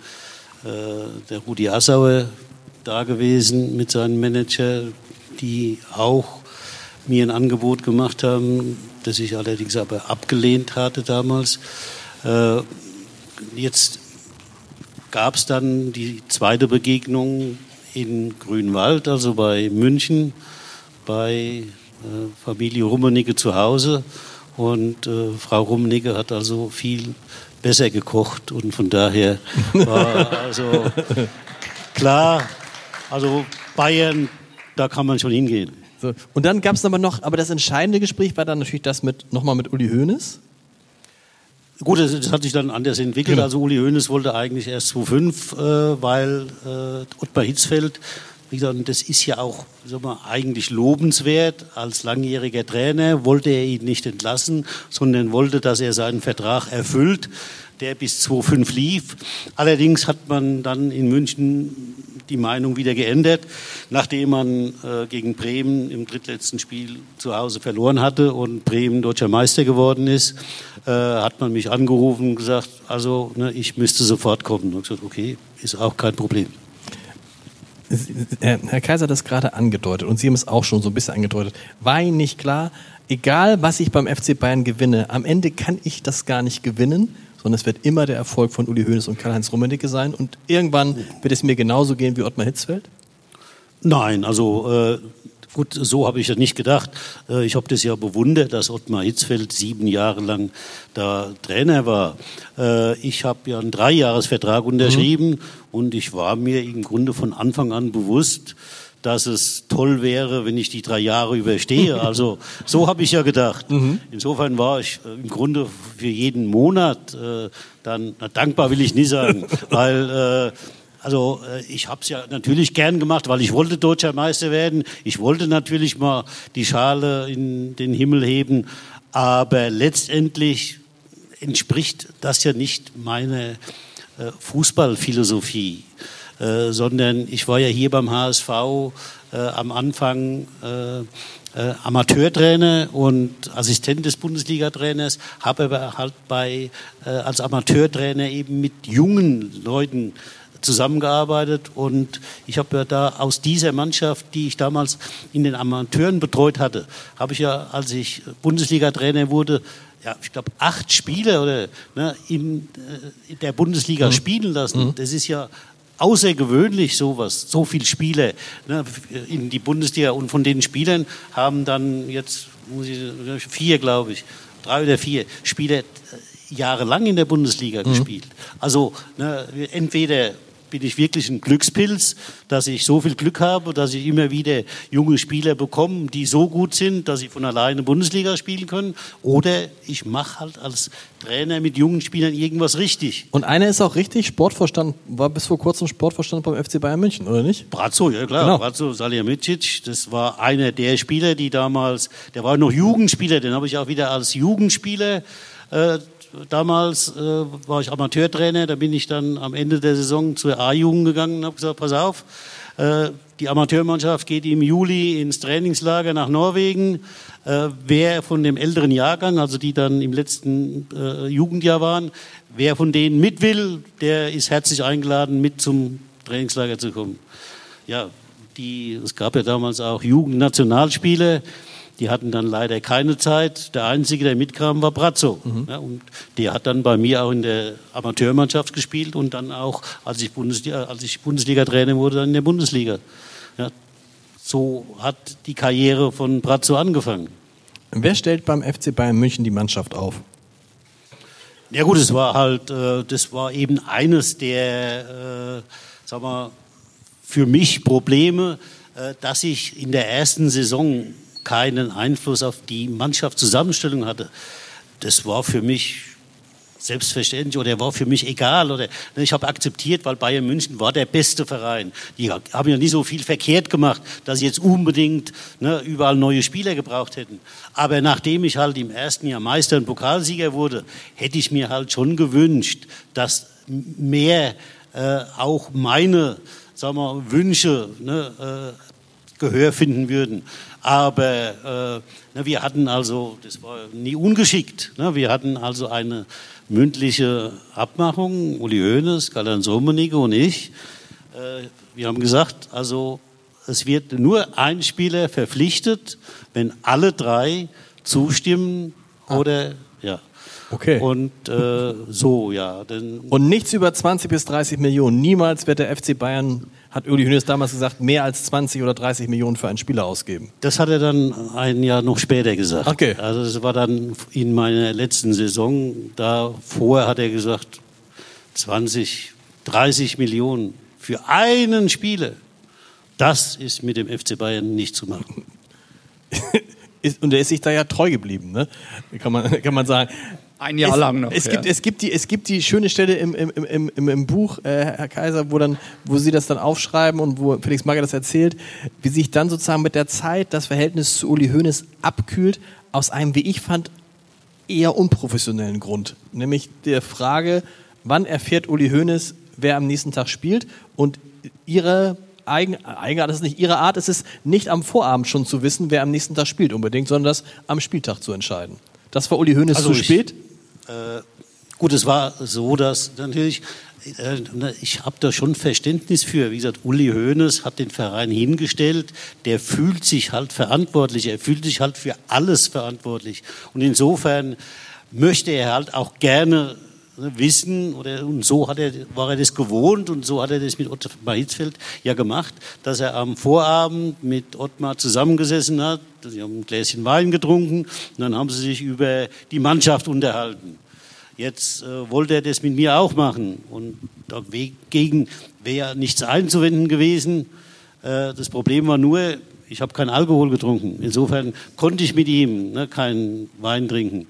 äh, der Rudi Assauer da gewesen mit seinem Manager, die auch mir ein Angebot gemacht haben, das ich allerdings aber abgelehnt hatte damals. Äh, jetzt gab es dann die zweite Begegnung in Grünwald, also bei München, bei äh, Familie Rummenigge zu Hause. Und äh, Frau Rummenigge hat also viel besser gekocht und von daher war also klar, also Bayern, da kann man schon hingehen. So. Und dann gab es aber noch, aber das entscheidende Gespräch war dann natürlich das mit nochmal mit Uli Hoeneß. Gut, das, das, hat sich dann anders entwickelt. Genau. Also Uli Hoeneß wollte eigentlich erst 2005, äh, weil äh, Ottmar Hitzfeld, wie gesagt, das ist ja auch mal, eigentlich lobenswert. Als langjähriger Trainer wollte er ihn nicht entlassen, sondern wollte, dass er seinen Vertrag erfüllt der bis 2005 lief. Allerdings hat man dann in München die Meinung wieder geändert, nachdem man äh, gegen Bremen im drittletzten Spiel zu Hause verloren hatte und Bremen deutscher Meister geworden ist, äh, hat man mich angerufen und gesagt, also ne, ich müsste sofort kommen. Und ich gesagt, okay, ist auch kein Problem. Herr Kaiser hat das gerade angedeutet und Sie haben es auch schon so ein bisschen angedeutet. War Ihnen nicht klar, egal was ich beim FC Bayern gewinne, am Ende kann ich das gar nicht gewinnen, sondern es wird immer der Erfolg von Uli Hoeneß und Karl-Heinz Rummenigge sein. Und irgendwann wird es mir genauso gehen wie Ottmar Hitzfeld? Nein, also äh, gut, so habe ich ja nicht gedacht. Äh, ich habe das ja bewundert, dass Ottmar Hitzfeld sieben Jahre lang da Trainer war. Äh, ich habe ja einen Dreijahresvertrag unterschrieben mhm. und ich war mir im Grunde von Anfang an bewusst, dass es toll wäre, wenn ich die drei Jahre überstehe. Also so habe ich ja gedacht. Mhm. Insofern war ich äh, im Grunde für jeden Monat äh, dann na, dankbar, will ich nie sagen, weil äh, also äh, ich habe es ja natürlich gern gemacht, weil ich wollte deutscher Meister werden. Ich wollte natürlich mal die Schale in den Himmel heben, aber letztendlich entspricht das ja nicht meiner äh, Fußballphilosophie. Äh, sondern ich war ja hier beim HSV äh, am Anfang äh, äh, Amateurtrainer und Assistent des Bundesliga-Trainers, habe aber halt bei, äh, als Amateurtrainer eben mit jungen Leuten zusammengearbeitet und ich habe ja da aus dieser Mannschaft, die ich damals in den Amateuren betreut hatte, habe ich ja, als ich Bundesliga-Trainer wurde, ja, ich glaube, acht Spiele oder ne, in, äh, in, der Bundesliga mhm. spielen lassen. Mhm. Das ist ja außergewöhnlich sowas, so viele Spiele ne, in die Bundesliga und von den Spielern haben dann jetzt muss ich, vier, glaube ich, drei oder vier Spieler äh, jahrelang in der Bundesliga mhm. gespielt. Also ne, entweder bin ich wirklich ein Glückspilz, dass ich so viel Glück habe, dass ich immer wieder junge Spieler bekomme, die so gut sind, dass sie von alleine Bundesliga spielen können. Oder ich mache halt als Trainer mit jungen Spielern irgendwas richtig. Und einer ist auch richtig Sportvorstand, war bis vor kurzem Sportvorstand beim FC Bayern München, oder nicht? Brazzo, ja klar. Genau. Brazzo Salihamidzic, das war einer der Spieler, die damals, der war noch Jugendspieler, den habe ich auch wieder als Jugendspieler äh, damals äh, war ich Amateurtrainer, da bin ich dann am Ende der Saison zur A-Jugend gegangen und habe gesagt, pass auf, äh, die Amateurmannschaft geht im Juli ins Trainingslager nach Norwegen. Äh, wer von dem älteren Jahrgang, also die dann im letzten äh, Jugendjahr waren, wer von denen mit will, der ist herzlich eingeladen, mit zum Trainingslager zu kommen. Ja, die, es gab ja damals auch Jugendnationalspiele. Die hatten dann leider keine Zeit. Der Einzige, der mitkam, war Brazzo. Mhm. Ja, und der hat dann bei mir auch in der Amateurmannschaft gespielt und dann auch, als ich, Bundesliga, als ich Bundesliga-Trainer wurde, dann in der Bundesliga. Ja, so hat die Karriere von Brazzo angefangen. Wer stellt beim FC Bayern München die Mannschaft auf? Ja gut, es war halt, äh, das war eben eines der, äh, sag mal, für mich Probleme, äh, dass ich in der ersten Saison keinen Einfluss auf die Mannschaftszusammenstellung hatte. Das war für mich selbstverständlich oder war für mich egal oder ne, ich habe akzeptiert, weil Bayern München war der beste Verein. Die haben ja nie so viel verkehrt gemacht, dass sie jetzt unbedingt ne, überall neue Spieler gebraucht hätten. Aber nachdem ich halt im ersten Jahr Meister und Pokalsieger wurde, hätte ich mir halt schon gewünscht, dass mehr äh, auch meine sagen wir, Wünsche ne, äh, Gehör finden würden. Aber äh, wir hatten also, das war nie ungeschickt, ne? wir hatten also eine mündliche Abmachung, Uli Hoeneß, Karl-Heinz Rummenigge und ich. Äh, wir haben gesagt, also es wird nur ein Spieler verpflichtet, wenn alle drei zustimmen ah. oder ja. Okay. Und äh, so, ja. Denn und nichts über 20 bis 30 Millionen. Niemals wird der FC Bayern, hat Uli Hoeneß damals gesagt, mehr als 20 oder 30 Millionen für einen Spieler ausgeben. Das hat er dann ein Jahr noch später gesagt. Okay. Also das war dann in meiner letzten Saison. Da vorher hat er gesagt, 20, 30 Millionen für einen Spieler. Das ist mit dem FC Bayern nicht zu machen. und er ist sich da ja treu geblieben, ne? kann, man, kann man sagen. Ein Jahr es, lang noch. Es, ja. gibt, es, gibt die, es gibt die schöne Stelle im, im, im, im, im Buch, äh, Herr Kaiser, wo, dann, wo Sie das dann aufschreiben und wo Felix Magath das erzählt, wie sich dann sozusagen mit der Zeit das Verhältnis zu Uli Hoeneß abkühlt, aus einem, wie ich fand, eher unprofessionellen Grund. Nämlich der Frage, wann erfährt Uli Hoeneß, wer am nächsten Tag spielt und Ihre Eigen, Eigenart ist nicht Ihre Art, ist es nicht am Vorabend schon zu wissen, wer am nächsten Tag spielt unbedingt, sondern das am Spieltag zu entscheiden. Das war Uli Hoeneß also zu ich, spät? Äh, gut, es war so, dass natürlich, äh, ich habe da schon Verständnis für. Wie gesagt, Uli Hoeneß hat den Verein hingestellt, der fühlt sich halt verantwortlich, er fühlt sich halt für alles verantwortlich. Und insofern möchte er halt auch gerne wissen oder und so hat er, war er das gewohnt und so hat er das mit Ottmar Hitzfeld ja gemacht, dass er am Vorabend mit Ottmar zusammengesessen hat, sie haben ein Gläschen Wein getrunken und dann haben sie sich über die Mannschaft unterhalten. Jetzt äh, wollte er das mit mir auch machen und dagegen wäre nichts einzuwenden gewesen. Äh, das Problem war nur, ich habe keinen Alkohol getrunken. Insofern konnte ich mit ihm ne, keinen Wein trinken.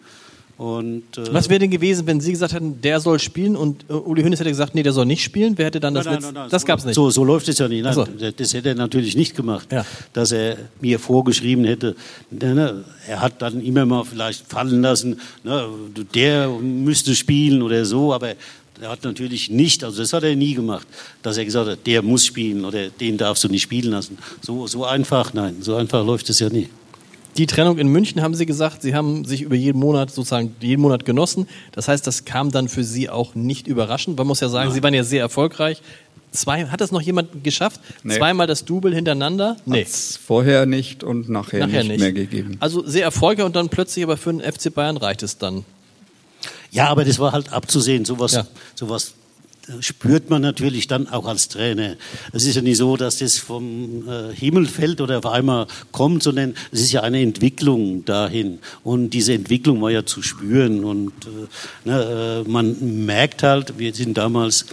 Und, äh Was wäre denn gewesen, wenn Sie gesagt hätten, der soll spielen und äh, Uli Hoeneß hätte gesagt, nee, der soll nicht spielen? Wer hätte dann das nein, nein, nein, Das gab es nicht. So, so läuft es ja nicht. Nein, so. Das hätte er natürlich nicht gemacht, ja. dass er mir vorgeschrieben hätte. Ne, ne, er hat dann immer mal vielleicht fallen lassen, ne, der müsste spielen oder so, aber er hat natürlich nicht, also das hat er nie gemacht, dass er gesagt hat, der muss spielen oder den darfst du nicht spielen lassen. So, so einfach, nein, so einfach läuft es ja nie. Die Trennung in München haben Sie gesagt, Sie haben sich über jeden Monat sozusagen jeden Monat genossen. Das heißt, das kam dann für Sie auch nicht überraschend. Man muss ja sagen, Nein. Sie waren ja sehr erfolgreich. Zwei, hat das noch jemand geschafft? Nee. Zweimal das Double hintereinander? Nee. Hat's vorher nicht und nachher, nachher nicht, nicht, mehr gegeben. Also sehr erfolgreich und dann plötzlich aber für den FC Bayern reicht es dann. Ja, aber das war halt abzusehen. Sowas, ja. sowas spürt man natürlich dann auch als Trainer. Es ist ja nicht so, dass das vom äh, Himmel fällt oder auf einmal kommt, sondern es ist ja eine Entwicklung dahin. Und diese Entwicklung war ja zu spüren. Und äh, ne, äh, man merkt halt, wir sind damals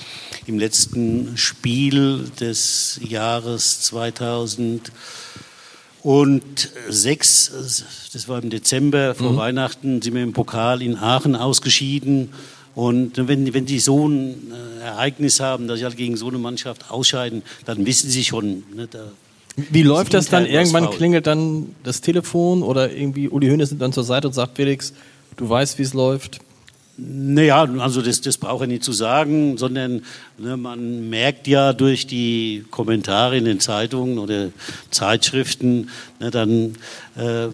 im letzten Spiel des Jahres 2000 und sechs, das war im Dezember vor mhm. Weihnachten, sind wir im Pokal in Aachen ausgeschieden. Und wenn, wenn die so ein äh, Ereignis haben, dass sie halt gegen so eine Mannschaft ausscheiden, dann wissen sie schon. Ne, da Wie läuft das dann? Irgendwann klingelt dann das Telefon oder irgendwie Uli Hoeneß nimmt dann zur Seite und sagt, Felix, du weißt, wie es läuft. Naja, also das, das braucht er nicht zu sagen, sondern ne, man merkt ja durch die Kommentare in den Zeitungen oder Zeitschriften, ne, dann äh,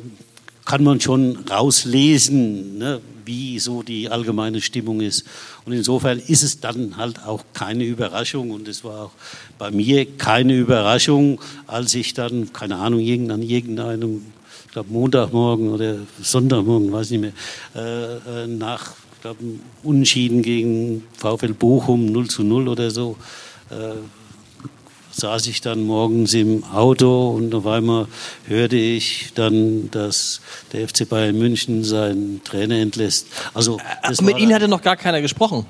kann man schon rauslesen, ne, wie so die allgemeine Stimmung ist. Und insofern ist es dann halt auch keine Überraschung und es war auch bei mir keine Überraschung, als ich dann, keine Ahnung, an irgendeinem, ich glaube Montagmorgen oder Sonntagmorgen, weiß nicht mehr, äh, äh nach ich glaube, Unentschieden gegen VfL Bochum 0 zu 0 oder so, äh, saß ich dann morgens im Auto und auf einmal hörte ich dann, dass der FC Bayern München seinen Trainer entlässt. Also äh, mit Ihnen hatte noch gar keiner gesprochen.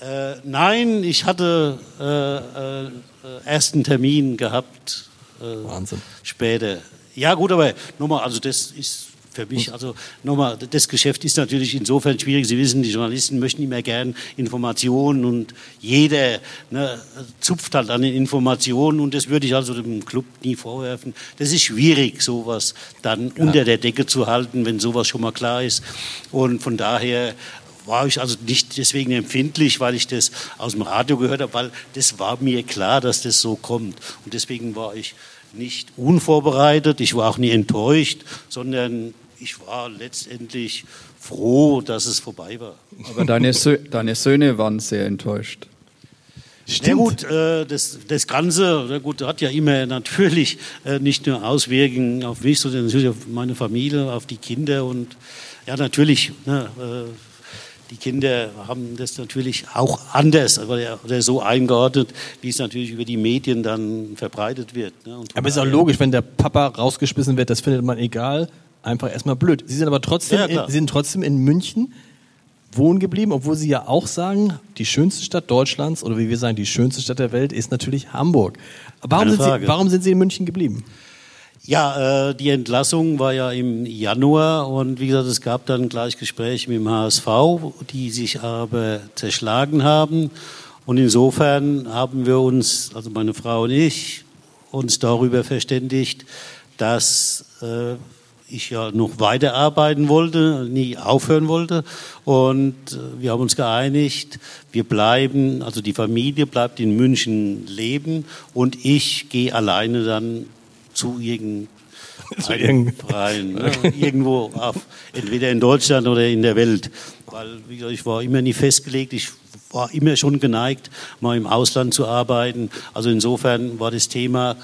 Äh, nein, ich hatte äh, äh, ersten Termin gehabt. Äh, Wahnsinn. Später. Ja gut, aber nochmal, also das ist für mich. Also nochmal, das Geschäft ist natürlich insofern schwierig. Sie wissen, die Journalisten möchten immer gern Informationen und jeder ne, zupft halt an den Informationen und das würde ich also dem Club nie vorwerfen. Das ist schwierig, sowas dann ja. unter der Decke zu halten, wenn sowas schon mal klar ist. Und von daher war ich also nicht deswegen empfindlich, weil ich das aus dem Radio gehört habe, weil das war mir klar, dass das so kommt. Und deswegen war ich nicht unvorbereitet, ich war auch nie enttäuscht, sondern ich war letztendlich froh, dass es vorbei war. Aber deine, Sö deine Söhne waren sehr enttäuscht. Stimmt. Ja gut, äh, das, das Ganze na gut, hat ja immer natürlich äh, nicht nur Auswirkungen auf mich, sondern natürlich auf meine Familie, auf die Kinder und ja natürlich, ne, äh, die Kinder haben das natürlich auch anders oder, oder so eingeordnet, wie es natürlich über die Medien dann verbreitet wird. Ne? aber es ist auch logisch, wenn der Papa rausgeschmissen wird, das findet man egal, einfach erstmal blöd. Sie sind aber trotzdem, ja, in, sind trotzdem in München wohnen geblieben, obwohl Sie ja auch sagen, die schönste Stadt Deutschlands oder wie wir sagen, die schönste Stadt der Welt ist natürlich Hamburg. Warum, sind Sie, warum sind Sie in München geblieben? Ja, äh, die Entlassung war ja im Januar und wie gesagt, es gab dann gleich Gespräche mit dem HSV, die sich aber zerschlagen haben. Und insofern haben wir uns, also meine Frau und ich, uns darüber verständigt, dass äh, ich ja noch weiterarbeiten wollte, nie aufhören wollte. Und äh, wir haben uns geeinigt, wir bleiben, also die Familie bleibt in München leben und ich gehe alleine dann zu irgendeinem Verein, ne? irgendwo auf, entweder in Deutschland oder in der Welt. Weil ich war immer nie festgelegt, ich war immer schon geneigt, mal im Ausland zu arbeiten. Also insofern war das Thema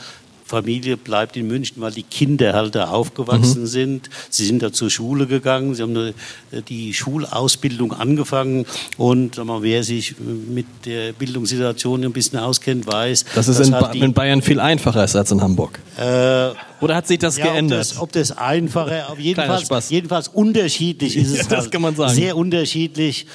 Familie bleibt in München, weil die Kinder halt da aufgewachsen mhm. sind. Sie sind da zur Schule gegangen, sie haben die Schulausbildung angefangen und mal, wer sich mit der Bildungssituation ein bisschen auskennt, weiß. Dass es in, ba in, Bayern viel einfacher ist als in Hamburg. Äh, Oder hat sich das ja, geändert? Ob das, ob das einfacher, jedenfalls, jedenfalls unterschiedlich ist es. Ja, das halt. kann man sagen. Sehr unterschiedlich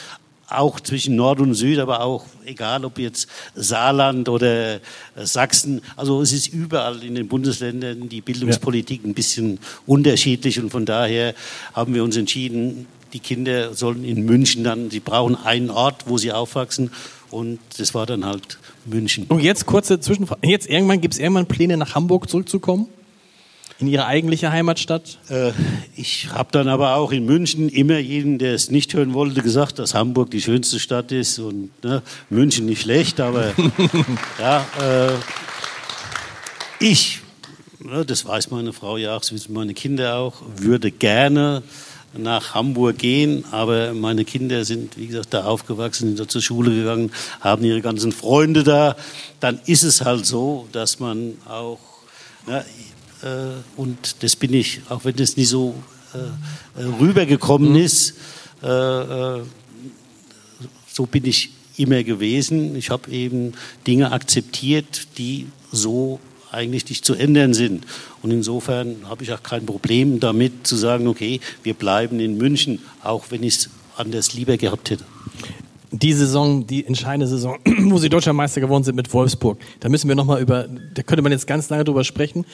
auch zwischen Nord und Süd, aber auch egal ob jetzt Saarland oder äh, Sachsen. Also es ist überall in den Bundesländern die Bildungspolitik ein bisschen unterschiedlich und von daher haben wir uns entschieden, die Kinder sollen in München dann, sie brauchen einen Ort, wo sie aufwachsen und das war dann halt München. Und jetzt kurze Zwischenfrage. Jetzt irgendwann gibt es irgendwann Pläne nach Hamburg zurückzukommen? In Ihre eigentliche Heimatstadt? Äh, ich habe dann aber auch in München immer jedem, der es nicht hören wollte, gesagt, dass Hamburg die schönste Stadt ist und ne, München nicht schlecht, aber ja, äh, ich, ne, das weiß meine Frau ja auch, das wissen meine Kinder auch, würde gerne nach Hamburg gehen, aber meine Kinder sind, wie gesagt, da aufgewachsen, sind da zur Schule gegangen, haben ihre ganzen Freunde da. Dann ist es halt so, dass man auch, na, äh, und das bin ich, auch wenn das nie so äh, äh, rübergekommen mhm. ist, so bin ich immer gewesen. Ich habe eben Dinge akzeptiert, die so eigentlich nicht zu ändern sind. Und insofern habe ich auch kein Problem damit zu sagen, okay, wir bleiben in München, auch wenn ich es anders lieber gehabt hätte. Die Saison, die entscheidende Saison, wo sie Deutscher Meister geworden sind mit Wolfsburg, da müssen wir nochmal über, da könnte man jetzt ganz lange drüber sprechen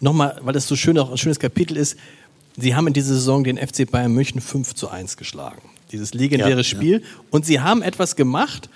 nochmal, weil das so schön auch ein schönes Kapitel ist, Sie haben in dieser Saison den FC Bayern München 5 zu 1 geschlagen. Dieses legendäre ja, Spiel. Ja. Und Sie haben etwas gemacht,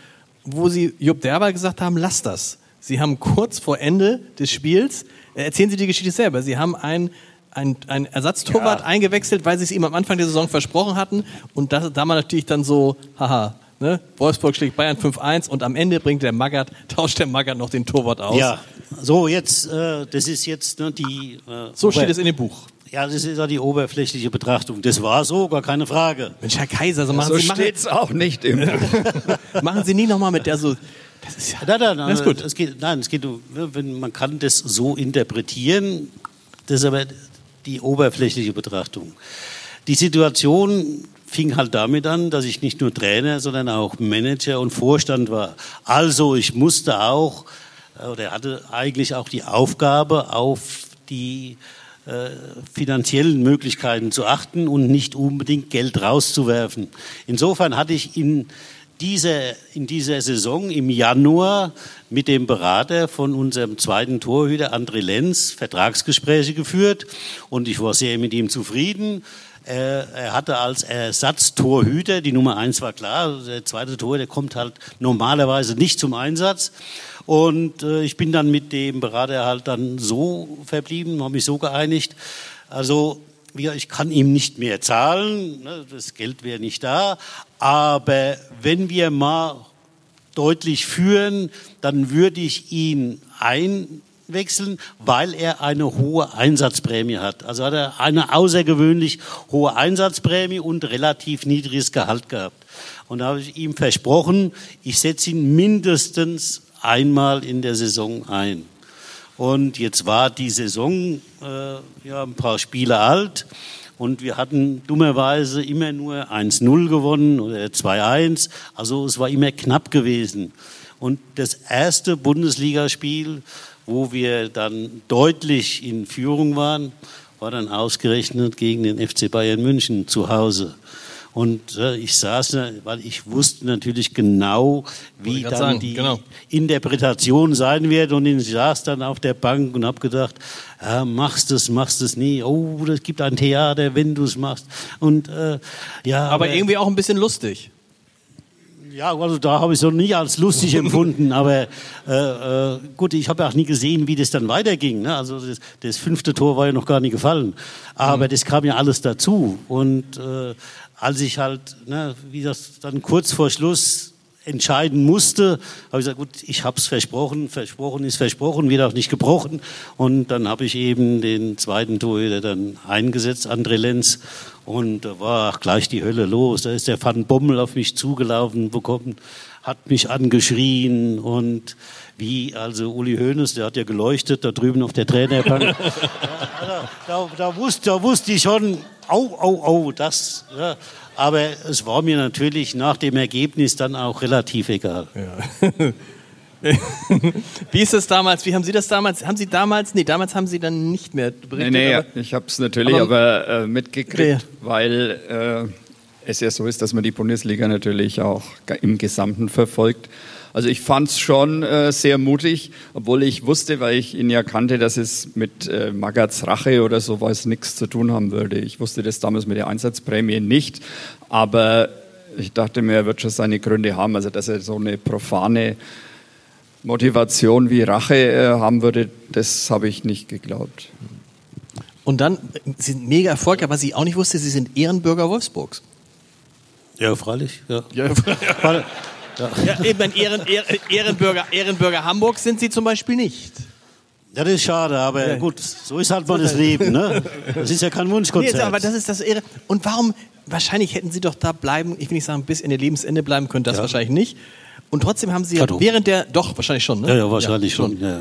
wo Sie Jupp Derber gesagt haben, lass das. Sie haben kurz vor Ende des Spiels, äh, erzählen Sie die Geschichte selber, Sie haben ein ein, ein Ersatztorwart ja. eingewechselt, weil sie es ihm am Anfang der Saison versprochen hatten. Und das, da war natürlich dann so, haha, ne? Wolfsburg schlägt Bayern 5-1 und am Ende bringt der Magath, tauscht der Magath noch den Torwart aus. Ja, so, jetzt, äh, das ist jetzt ne, die. Äh, so steht es in dem Buch. Ja, das ist ja die oberflächliche Betrachtung. Das war so, gar keine Frage. Mensch, Herr Kaiser, so, machen so Sie steht es auch nicht im Buch. machen Sie nie nochmal mit der so. Das ist ja. Nein, nein, nein, das ist gut. Es geht, nein, es geht, wenn, man kann das so interpretieren. Das ist aber die oberflächliche Betrachtung. Die Situation fing halt damit an, dass ich nicht nur Trainer, sondern auch Manager und Vorstand war. Also ich musste auch oder er hatte eigentlich auch die Aufgabe, auf die äh, finanziellen Möglichkeiten zu achten und nicht unbedingt Geld rauszuwerfen. Insofern hatte ich in dieser, in dieser Saison im Januar mit dem Berater von unserem zweiten Torhüter André Lenz Vertragsgespräche geführt und ich war sehr mit ihm zufrieden. Er hatte als Ersatztorhüter, die Nummer eins war klar, der zweite Torhüter kommt halt normalerweise nicht zum Einsatz. Und äh, ich bin dann mit dem Berater halt dann so verblieben, habe mich so geeinigt. Also ich kann ihm nicht mehr zahlen, ne, das Geld wäre nicht da, aber wenn wir mal deutlich führen, dann würde ich ihn einwechseln, weil er eine hohe Einsatzprämie hat. Also hat er eine außergewöhnlich hohe Einsatzprämie und relativ niedriges Gehalt gehabt. Und da habe ich ihm versprochen, ich setze ihn mindestens einmal in der Saison ein. Und jetzt war die Saison äh, ja, ein paar Spiele alt Und wir hatten dummerweise immer nur 1-0 gewonnen oder 2-1. Also es war immer knapp gewesen. Und das erste Bundesligaspiel, wo wir dann deutlich in Führung waren, war dann ausgerechnet gegen den FC Bayern München zu Hause. Und äh, ich saß, weil ich wusste natürlich genau, wie dann sagen, die genau. Interpretation sein wird. Und ich saß dann auf der Bank und habe gedacht, ja, machst es, machst es nie. Oh, das gibt ein Theater, wenn du es machst. Und äh, ja, Aber irgendwie auch ein bisschen lustig. Ja, also da habe ich es noch nie als lustig empfunden, aber äh, äh, gut, ich habe auch nie gesehen, wie das dann weiterging. Ne? Also das, das fünfte Tor war ja noch gar nicht gefallen, aber das kam ja alles dazu. Und äh, als ich halt, ne, wie das dann kurz vor Schluss entscheiden musste, habe ich gesagt, gut, ich habe es versprochen, versprochen ist versprochen, wird auch nicht gebrochen. Und dann habe ich eben den zweiten Torhüter dann eingesetzt, André Lenz. Und da war gleich die Hölle los. Da ist der Van Bommel auf mich zugelaufen bekommen, hat mich angeschrien und wie also Uli Hoeneß, der hat ja geleuchtet da drüben auf der Trainerbank. ja, da, da, da, wusste, da wusste ich schon, au, au, au, das. Ja. Aber es war mir natürlich nach dem Ergebnis dann auch relativ egal. Wie ist das damals? Wie haben Sie das damals? Haben Sie damals? Nee, damals haben Sie dann nicht mehr Nee, berichtet. nee, aber- ich habe es natürlich Aber- aber, äh, mitgekriegt, weil äh, es ja so ist, dass man die Bundesliga natürlich auch im Gesamten verfolgt. Also ich fand es schon äh, sehr mutig, obwohl ich wusste, weil ich ihn ja kannte, dass es mit äh, Magats Rache oder sowas nichts zu tun haben würde. Ich wusste das damals mit der Einsatzprämie nicht, aber ich dachte mir, er wird schon seine Gründe haben, also dass er so eine profane Motivation wie Rache äh, haben würde, das habe ich nicht geglaubt. Und dann, Sie sind mega Erfolg, aber Sie auch nicht wusste, Sie sind Ehrenbürger Wolfsburgs. Ja, freilich. Ja. Ja, ja eben ein Ehren, Ehren, Ehrenbürger, Ehrenbürger Hamburg sind Sie zum Beispiel nicht. Ja, das ist schade, aber gut, so ist halt mal das Leben. Ne? Das ist ja kein Nee, Wunschkonzert. jetzt, aber das ist das Ehre. Und warum, wahrscheinlich hätten Sie doch da bleiben, ich will nicht sagen, bis in Ihr Lebensende bleiben können, das wahrscheinlich nicht. Und trotzdem haben Sie ja Ja, während der, doch, wahrscheinlich schon, ne? ja, ja, wahrscheinlich schon. Ja.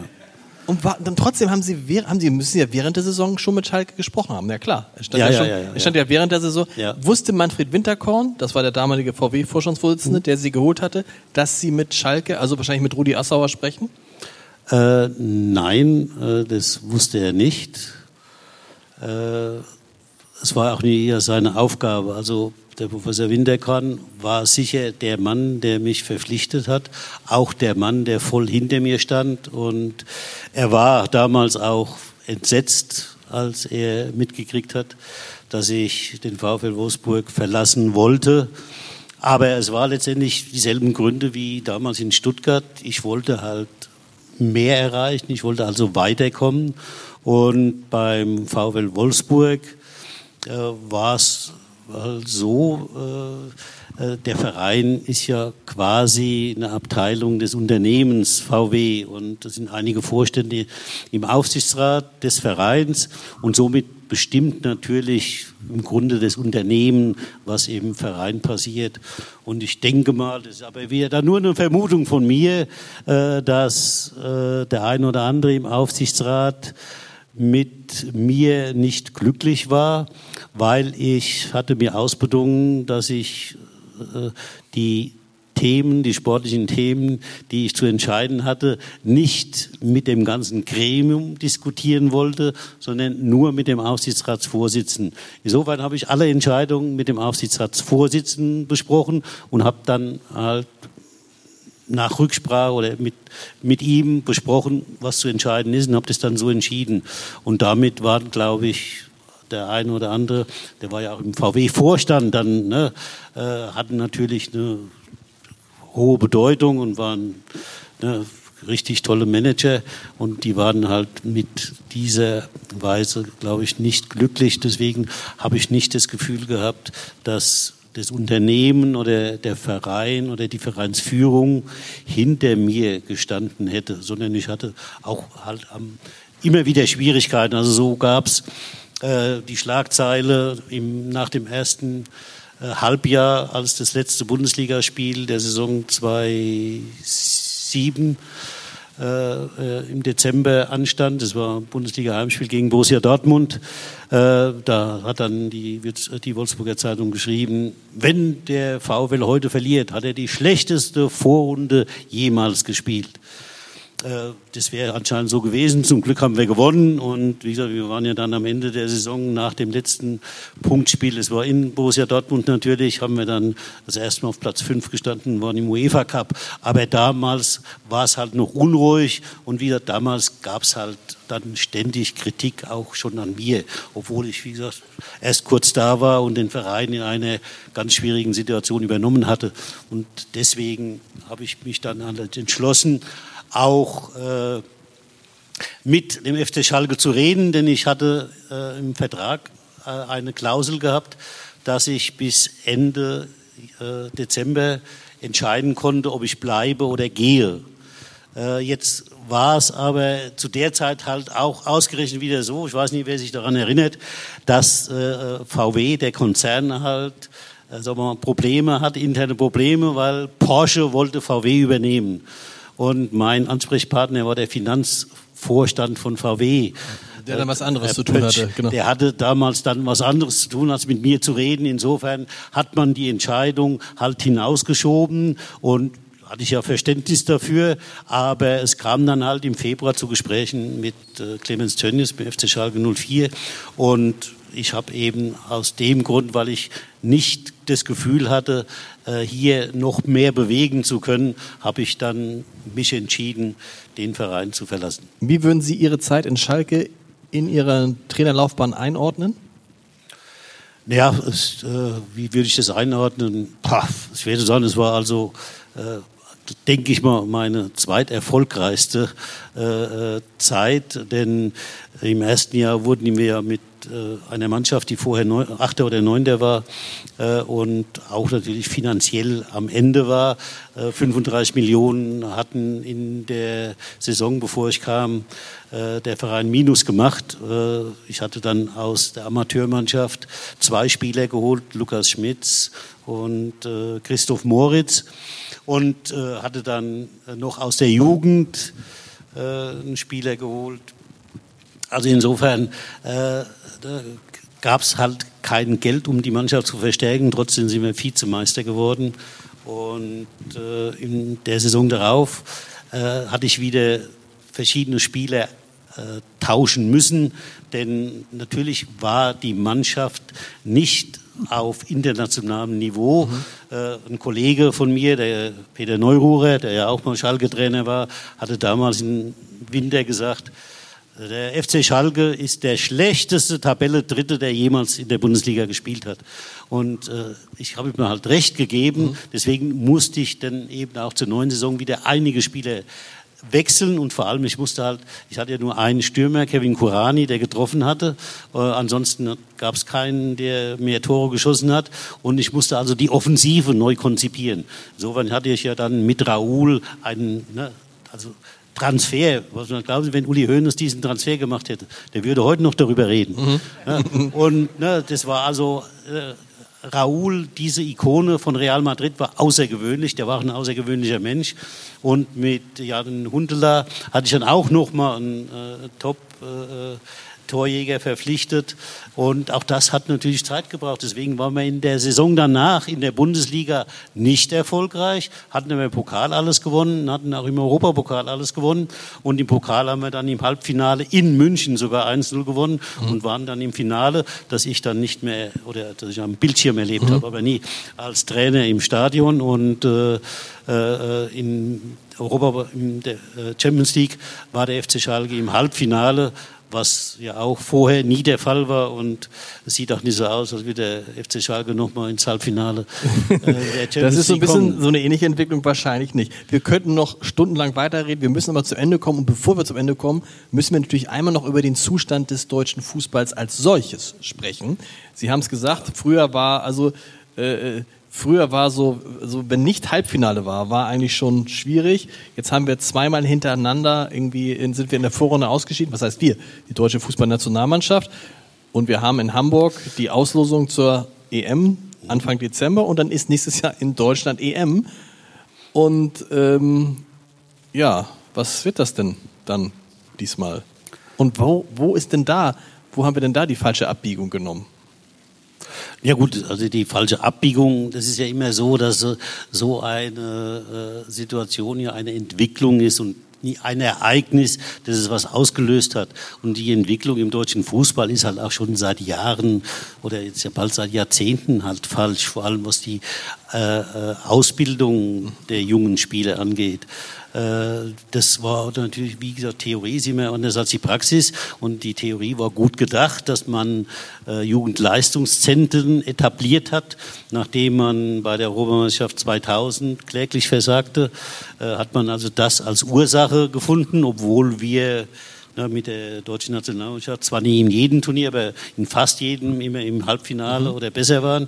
Und wa- dann trotzdem haben Sie, haben Sie, müssen Sie ja während der Saison schon mit Schalke gesprochen haben. Ja klar. Er stand Ja, ja, schon, ja, ja, stand ja während der Saison. Wusste Manfred Winterkorn, das war der damalige VW-Vorstandsvorsitzende, der Sie geholt hatte, dass Sie mit Schalke, also wahrscheinlich mit Rudi Assauer sprechen? Äh, nein, äh, das wusste er nicht. Äh, es war auch nie eher seine Aufgabe. Also der Professor Winterkorn war sicher der Mann, der mich verpflichtet hat, auch der Mann, der voll hinter mir stand. Und er war damals auch entsetzt, als er mitgekriegt hat, dass ich den VfL Wolfsburg verlassen wollte. Aber es war letztendlich dieselben Gründe wie damals in Stuttgart. Ich wollte halt mehr erreichen. Ich wollte also weiterkommen. Und beim VfL Wolfsburg äh, war es so, äh, äh, der Verein ist ja quasi eine Abteilung des Unternehmens VW und es sind einige Vorstände im Aufsichtsrat des Vereins und somit bestimmt natürlich im Grunde das Unternehmen, was im Verein passiert. Und ich denke mal, das ist aber wieder da nur eine Vermutung von mir, äh, dass äh, der ein oder andere im Aufsichtsrat mit mir nicht glücklich war, weil ich hatte mir ausbedungen, dass ich äh, die Themen, die sportlichen Themen, die ich zu entscheiden hatte, nicht mit dem ganzen Gremium diskutieren wollte, sondern nur mit dem Aufsichtsratsvorsitzenden. Insofern habe ich alle Entscheidungen mit dem Aufsichtsratsvorsitzenden besprochen und habe dann halt nach Rücksprache oder mit, mit ihm besprochen, was zu entscheiden ist und habe das dann so entschieden. Und damit waren, glaube ich, der eine oder andere, der war ja auch im VW-Vorstand, dann ne, äh, hatten natürlich eine hohe Bedeutung und waren ne, richtig tolle Manager und die waren halt mit dieser Weise, glaube ich, nicht glücklich. Deswegen habe ich nicht das Gefühl gehabt, dass das Unternehmen oder der Verein oder die Vereinsführung hinter mir gestanden hätte, sondern ich hatte auch halt am, immer wieder Schwierigkeiten. Also so gab es äh, die Schlagzeile im, nach dem ersten äh, Halbjahr, als das letzte Bundesligaspiel der Saison 2007 äh, im Dezember anstand. Das war ein Bundesliga-Heimspiel gegen Borussia Dortmund. Äh, da hat dann die, die Wolfsburger Zeitung geschrieben, wenn der VfL heute verliert, hat er die schlechteste Vorrunde jemals gespielt. Äh, das wäre anscheinend so gewesen. Zum Glück haben wir gewonnen und wie gesagt, wir waren ja dann am Ende der Saison nach dem letzten Punktspiel, es war in Borussia Dortmund natürlich, haben wir dann das erste Mal auf Platz 5 gestanden, waren im UEFA Cup. Aber damals war es halt noch unruhig und wieder damals gab es halt dann ständig Kritik auch schon an mir, obwohl ich, wie gesagt, erst kurz da war und den Verein in einer ganz schwierigen Situation übernommen hatte. Und deswegen habe ich mich dann halt entschlossen, auch äh, mit dem FC Schalke zu reden, denn ich hatte äh, im Vertrag äh, eine Klausel gehabt, dass ich bis Ende äh, Dezember entscheiden konnte, ob ich bleibe oder gehe. Äh, jetzt war es aber zu der Zeit halt auch ausgerechnet wieder so, ich weiß nicht, wer sich daran erinnert, dass äh, VW, der Konzern halt, sagen wir mal, Probleme hat, interne Probleme, weil Porsche wollte VW übernehmen. Und mein Ansprechpartner war der Finanzvorstand von VW. Der dann was anderes zu tun hatte. Genau. Der hatte damals dann was anderes zu tun, als mit mir zu reden. Insofern hat man die Entscheidung halt hinausgeschoben und hatte ich ja Verständnis dafür, aber es kam dann halt im Februar zu Gesprächen mit äh, Clemens Tönnies beim FC Schalke 04 und ich habe eben aus dem Grund, weil ich nicht das Gefühl hatte, äh, hier noch mehr bewegen zu können, habe ich dann mich entschieden, den Verein zu verlassen. Wie würden Sie Ihre Zeit in Schalke in Ihrer Trainerlaufbahn einordnen? Ja, es, äh, wie würde ich das einordnen? Pah, ich werde sagen, es war also, äh, denke ich mal, meine zweiterfolgreichste Zeit, denn im ersten Jahr wurden wir ja mit äh, einer Mannschaft, die vorher Achter oder Neunter war äh, und auch natürlich finanziell am Ende war. 35 äh, Millionen hatten in der Saison, bevor ich kam, der Verein Minus gemacht. Ich hatte dann aus der Amateurmannschaft zwei Spieler geholt, Lukas Schmitz und Christoph Moritz und hatte dann noch aus der Jugend einen Spieler geholt, also insofern äh, gab es halt kein Geld, um die Mannschaft zu verstärken. Trotzdem sind wir Vizemeister geworden. Und äh, in der Saison darauf äh, hatte ich wieder verschiedene Spieler äh, tauschen müssen, denn natürlich war die Mannschaft nicht auf internationalem Niveau. Mhm. Äh, ein Kollege von mir, der Peter Neururer, der ja auch mal Schalke-Trainer war, hatte damals im Winter gesagt, der FC Schalke ist der schlechteste Tabelle Dritte, der jemals in der Bundesliga gespielt hat. Und äh, ich habe ihm halt recht gegeben. Mhm. Deswegen musste ich dann eben auch zur neuen Saison wieder einige Spieler wechseln und vor allem ich musste halt, ich hatte ja nur einen Stürmer, Kevin Kurani, der getroffen hatte. Äh, ansonsten gab es keinen, der mehr Tore geschossen hat und ich musste also die Offensive neu konzipieren. Insofern hatte ich ja dann mit Raoul einen, ne, also Transfer, was man glauben Sie, wenn Uli Hoeneß diesen Transfer gemacht hätte, der würde heute noch darüber reden. Mhm. Ja, und ne, das war also äh, Raúl, diese Ikone von Real Madrid, war außergewöhnlich. Der war ein außergewöhnlicher Mensch. Und mit Jan Hundela hatte ich dann auch noch mal einen äh, Top. Äh, Torjäger verpflichtet. Und auch das hat natürlich Zeit gebraucht. Deswegen waren wir in der Saison danach in der Bundesliga nicht erfolgreich, hatten im Pokal alles gewonnen, hatten auch im Europapokal alles gewonnen. Und im Pokal haben wir dann im Halbfinale in München sogar 1-0 gewonnen mhm. und waren dann im Finale, dass ich dann nicht mehr, oder dass ich am Bildschirm erlebt mhm. habe, aber nie als Trainer im Stadion und äh, äh, in Europa, in der äh, Champions League war der FC Schalke im Halbfinale was ja auch vorher nie der Fall war und es sieht auch nicht so aus, als würde der FC Schalke nochmal ins Halbfinale äh, Das ist so ein bisschen kommen. so eine ähnliche Entwicklung wahrscheinlich nicht. Wir könnten noch stundenlang weiterreden, wir müssen aber zu Ende kommen und bevor wir zum Ende kommen, müssen wir natürlich einmal noch über den Zustand des deutschen Fußballs als solches sprechen. Sie haben es gesagt, früher war also äh, äh Früher war so, so, wenn nicht Halbfinale war, war eigentlich schon schwierig. Jetzt haben wir zweimal hintereinander irgendwie in, sind wir in der Vorrunde ausgeschieden. Was heißt wir? Die deutsche Fußballnationalmannschaft. Und wir haben in Hamburg die Auslosung zur EM Anfang Dezember und dann ist nächstes Jahr in Deutschland EM. Und ähm, ja, Was wird das denn dann diesmal? Und wo, wo ist denn da, wo haben wir denn da die falsche Abbiegung genommen? Ja gut, also die falsche Abbiegung, das ist ja immer so, dass so eine äh, Situation ja eine Entwicklung ist und ein Ereignis, das es was ausgelöst hat. Und die Entwicklung im deutschen Fußball ist halt auch schon seit Jahren oder jetzt ja bald seit Jahrzehnten halt falsch, vor allem was die äh, äh Ausbildung der jungen Spieler angeht. Äh, das war natürlich, wie gesagt, Theorie ist immer anders als die Praxis. Und die Theorie war gut gedacht, dass man äh, Jugendleistungszentren etabliert hat. Nachdem man bei der Europameisterschaft 2000 kläglich versagte, äh, hat man also das als Ursache gefunden, obwohl wir ne, mit der deutschen Nationalmannschaft, zwar nie in jedem Turnier, aber in fast jedem immer im Halbfinale mhm. oder besser waren.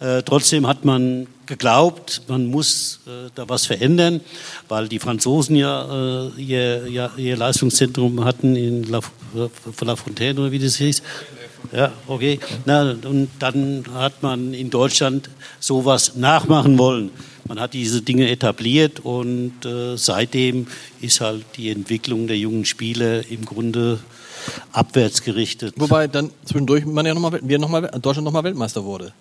Äh, trotzdem hat man geglaubt, man muss äh, da was verändern, weil die Franzosen ja äh, ihr, ja, ihr Leistungszentrum hatten in La, La Fontaine oder wie das hieß. Ja, okay. Na, und dann hat man in Deutschland sowas nachmachen wollen. Man hat diese Dinge etabliert und äh, seitdem ist halt die Entwicklung der jungen Spieler im Grunde abwärts gerichtet. Wobei dann zwischendurch man ja noch mal, wir noch mal, Deutschland nochmal Weltmeister wurde.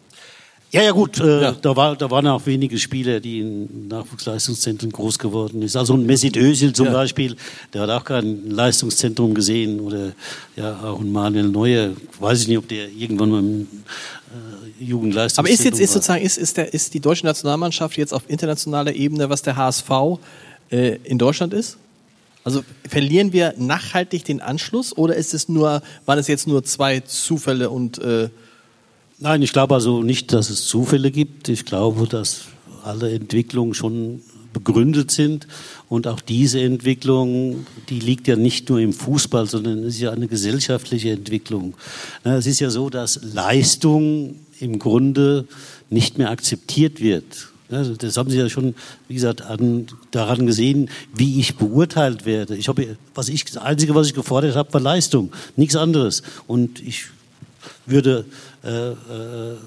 Ja, ja, gut. Äh, ja. Da, war, da waren auch wenige Spieler, die in Nachwuchsleistungszentren groß geworden sind. Also ein Mesut Özil zum ja. Beispiel, der hat auch kein Leistungszentrum gesehen. Oder ja, auch ein Manuel Neuer. Weiß ich nicht, ob der irgendwann mal im äh, Jugendleistungszentrum Aber ist jetzt ist sozusagen ist, ist, der, ist die deutsche Nationalmannschaft jetzt auf internationaler Ebene, was der HSV äh, in Deutschland ist? Also verlieren wir nachhaltig den Anschluss oder ist es nur, waren es jetzt nur zwei Zufälle und äh, Nein, ich glaube also nicht, dass es Zufälle gibt. Ich glaube, dass alle Entwicklungen schon begründet sind. Und auch diese Entwicklung, die liegt ja nicht nur im Fußball, sondern ist ja eine gesellschaftliche Entwicklung. Es ist ja so, dass Leistung im Grunde nicht mehr akzeptiert wird. Das haben Sie ja schon, wie gesagt, an, daran gesehen, wie ich beurteilt werde. Ich habe, was ich, das Einzige, was ich gefordert habe, war Leistung, nichts anderes. Und ich würde äh, äh,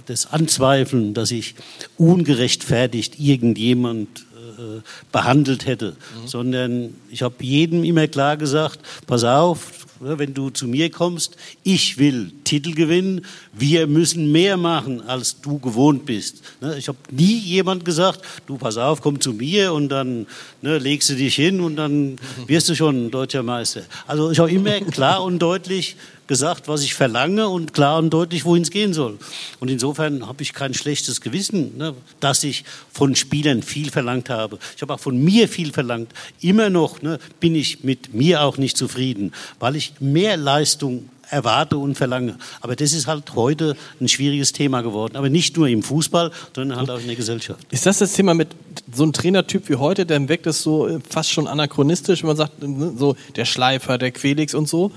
das anzweifeln, dass ich ungerechtfertigt irgendjemand äh, behandelt hätte, mhm. sondern ich habe jedem immer klar gesagt, pass auf, wenn du zu mir kommst, ich will Titel gewinnen, wir müssen mehr machen, als du gewohnt bist. Ne, ich habe nie jemand gesagt, du pass auf, komm zu mir und dann ne, legst du dich hin und dann wirst du schon deutscher Meister. Also ich habe immer klar und deutlich gesagt, was ich verlange und klar und deutlich, wohin es gehen soll. Und insofern habe ich kein schlechtes Gewissen, ne, dass ich von Spielern viel verlangt habe. Ich habe auch von mir viel verlangt. Immer noch ne, bin ich mit mir auch nicht zufrieden, weil ich mehr Leistung erwarte und verlange. Aber das ist halt heute ein schwieriges Thema geworden. Aber nicht nur im Fußball, sondern halt auch in der Gesellschaft. Ist das das Thema mit so einem Trainertyp wie heute, der wirkt das so äh, fast schon anachronistisch, wenn man sagt, ne, so der Schleifer, der Quelix und so?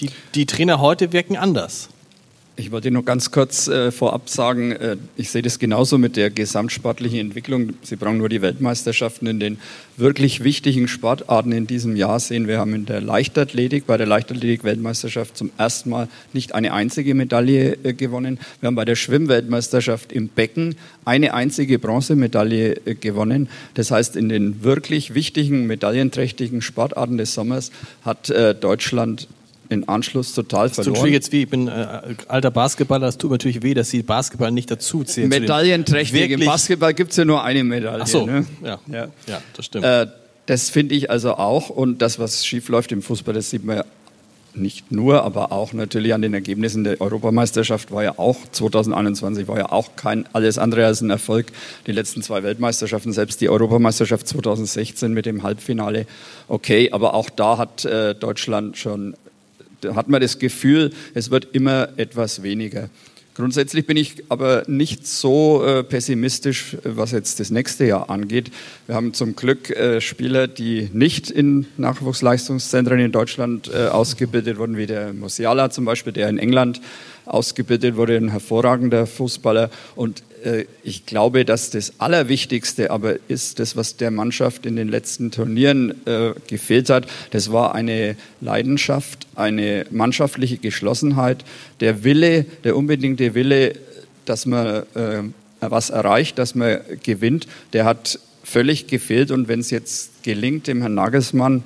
Die, die Trainer heute wirken anders. Ich wollte nur ganz kurz äh, vorab sagen, äh, ich sehe das genauso mit der gesamtsportlichen Entwicklung. Sie brauchen nur die Weltmeisterschaften in den wirklich wichtigen Sportarten in diesem Jahr sehen. Wir haben in der Leichtathletik, bei der Leichtathletik-Weltmeisterschaft zum ersten Mal nicht eine einzige Medaille äh, gewonnen. Wir haben bei der Schwimmweltmeisterschaft im Becken eine einzige Bronzemedaille äh, gewonnen. Das heißt, in den wirklich wichtigen, medaillenträchtigen Sportarten des Sommers hat äh, Deutschland in Anschluss total das verloren. Tut jetzt weh. Ich bin äh, alter Basketballer, das tut mir natürlich weh, dass die Basketball nicht dazu zählen. Medaillenträchtig. Im Basketball gibt es ja nur eine Medaille. Ach so, ne? ja. ja. ja, das stimmt. Äh, das finde ich also auch. Und das, was schief läuft im Fußball, das sieht man ja nicht nur, aber auch natürlich an den Ergebnissen der Europameisterschaft war ja auch 2021 war ja auch kein alles andere als ein Erfolg. Die letzten zwei Weltmeisterschaften, selbst die Europameisterschaft 2016 mit dem Halbfinale, okay, aber auch da hat äh, Deutschland schon da hat man das Gefühl, es wird immer etwas weniger. Grundsätzlich bin ich aber nicht so äh, pessimistisch, was jetzt das nächste Jahr angeht. Wir haben zum Glück äh, Spieler, die nicht in Nachwuchsleistungszentren in Deutschland äh, ausgebildet wurden, wie der Musiala zum Beispiel, der in England ausgebildet wurde, ein hervorragender Fußballer. Und ich glaube, dass das Allerwichtigste aber ist, das, was der Mannschaft in den letzten Turnieren äh, gefehlt hat, das war eine Leidenschaft, eine mannschaftliche Geschlossenheit, der Wille, der unbedingte Wille, dass man äh, was erreicht, dass man gewinnt, der hat völlig gefehlt. Und wenn es jetzt gelingt, dem Herrn Nagelsmann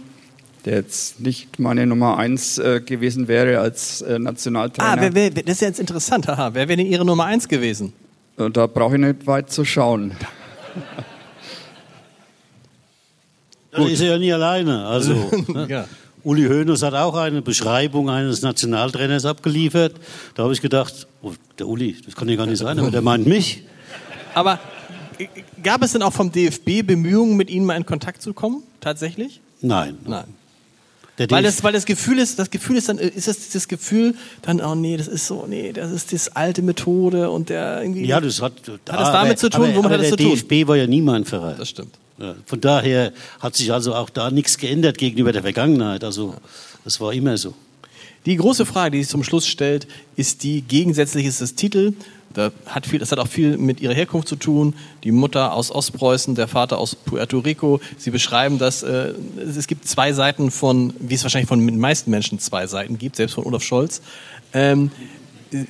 der jetzt nicht meine Nummer eins äh, gewesen wäre als äh, Nationaltrainer. Ah, wer, wer, das ist jetzt interessant. Haha, wer wäre denn Ihre Nummer eins gewesen? Und da brauche ich nicht weit zu schauen. Da ist er ja nie alleine. Also, ne? Ja. Uli Hoeneß hat auch eine Beschreibung eines Nationaltrainers abgeliefert. Da habe ich gedacht, oh, der Uli, das kann ja gar nicht sein, aber der meint mich. Aber äh, gab es denn auch vom DFB Bemühungen, mit Ihnen mal in Kontakt zu kommen? Tatsächlich? Nein. Nein. Der Weil das, weil das Gefühl ist, das Gefühl ist dann, äh, ist das das Gefühl, dann, oh nee, das ist so, nee, das ist das alte Methode und der irgendwie. ja, das hat, Hat das damit zu tun? Aber, Womit aber hat das der zu tun? DFB war ja nie mein Verein. Das stimmt. Ja, von daher hat sich also auch da nichts geändert gegenüber der Vergangenheit. Also das war immer so. Die große Frage, die sich zum Schluss stellt, ist die gegensätzlich ist das Titel. Da hat viel, das hat auch viel mit ihrer Herkunft zu tun. Die Mutter aus Ostpreußen, der Vater aus Puerto Rico. Sie beschreiben, dass äh, es gibt zwei Seiten von, wie es wahrscheinlich von den meisten Menschen zwei Seiten gibt, selbst von Olaf Scholz. Ähm,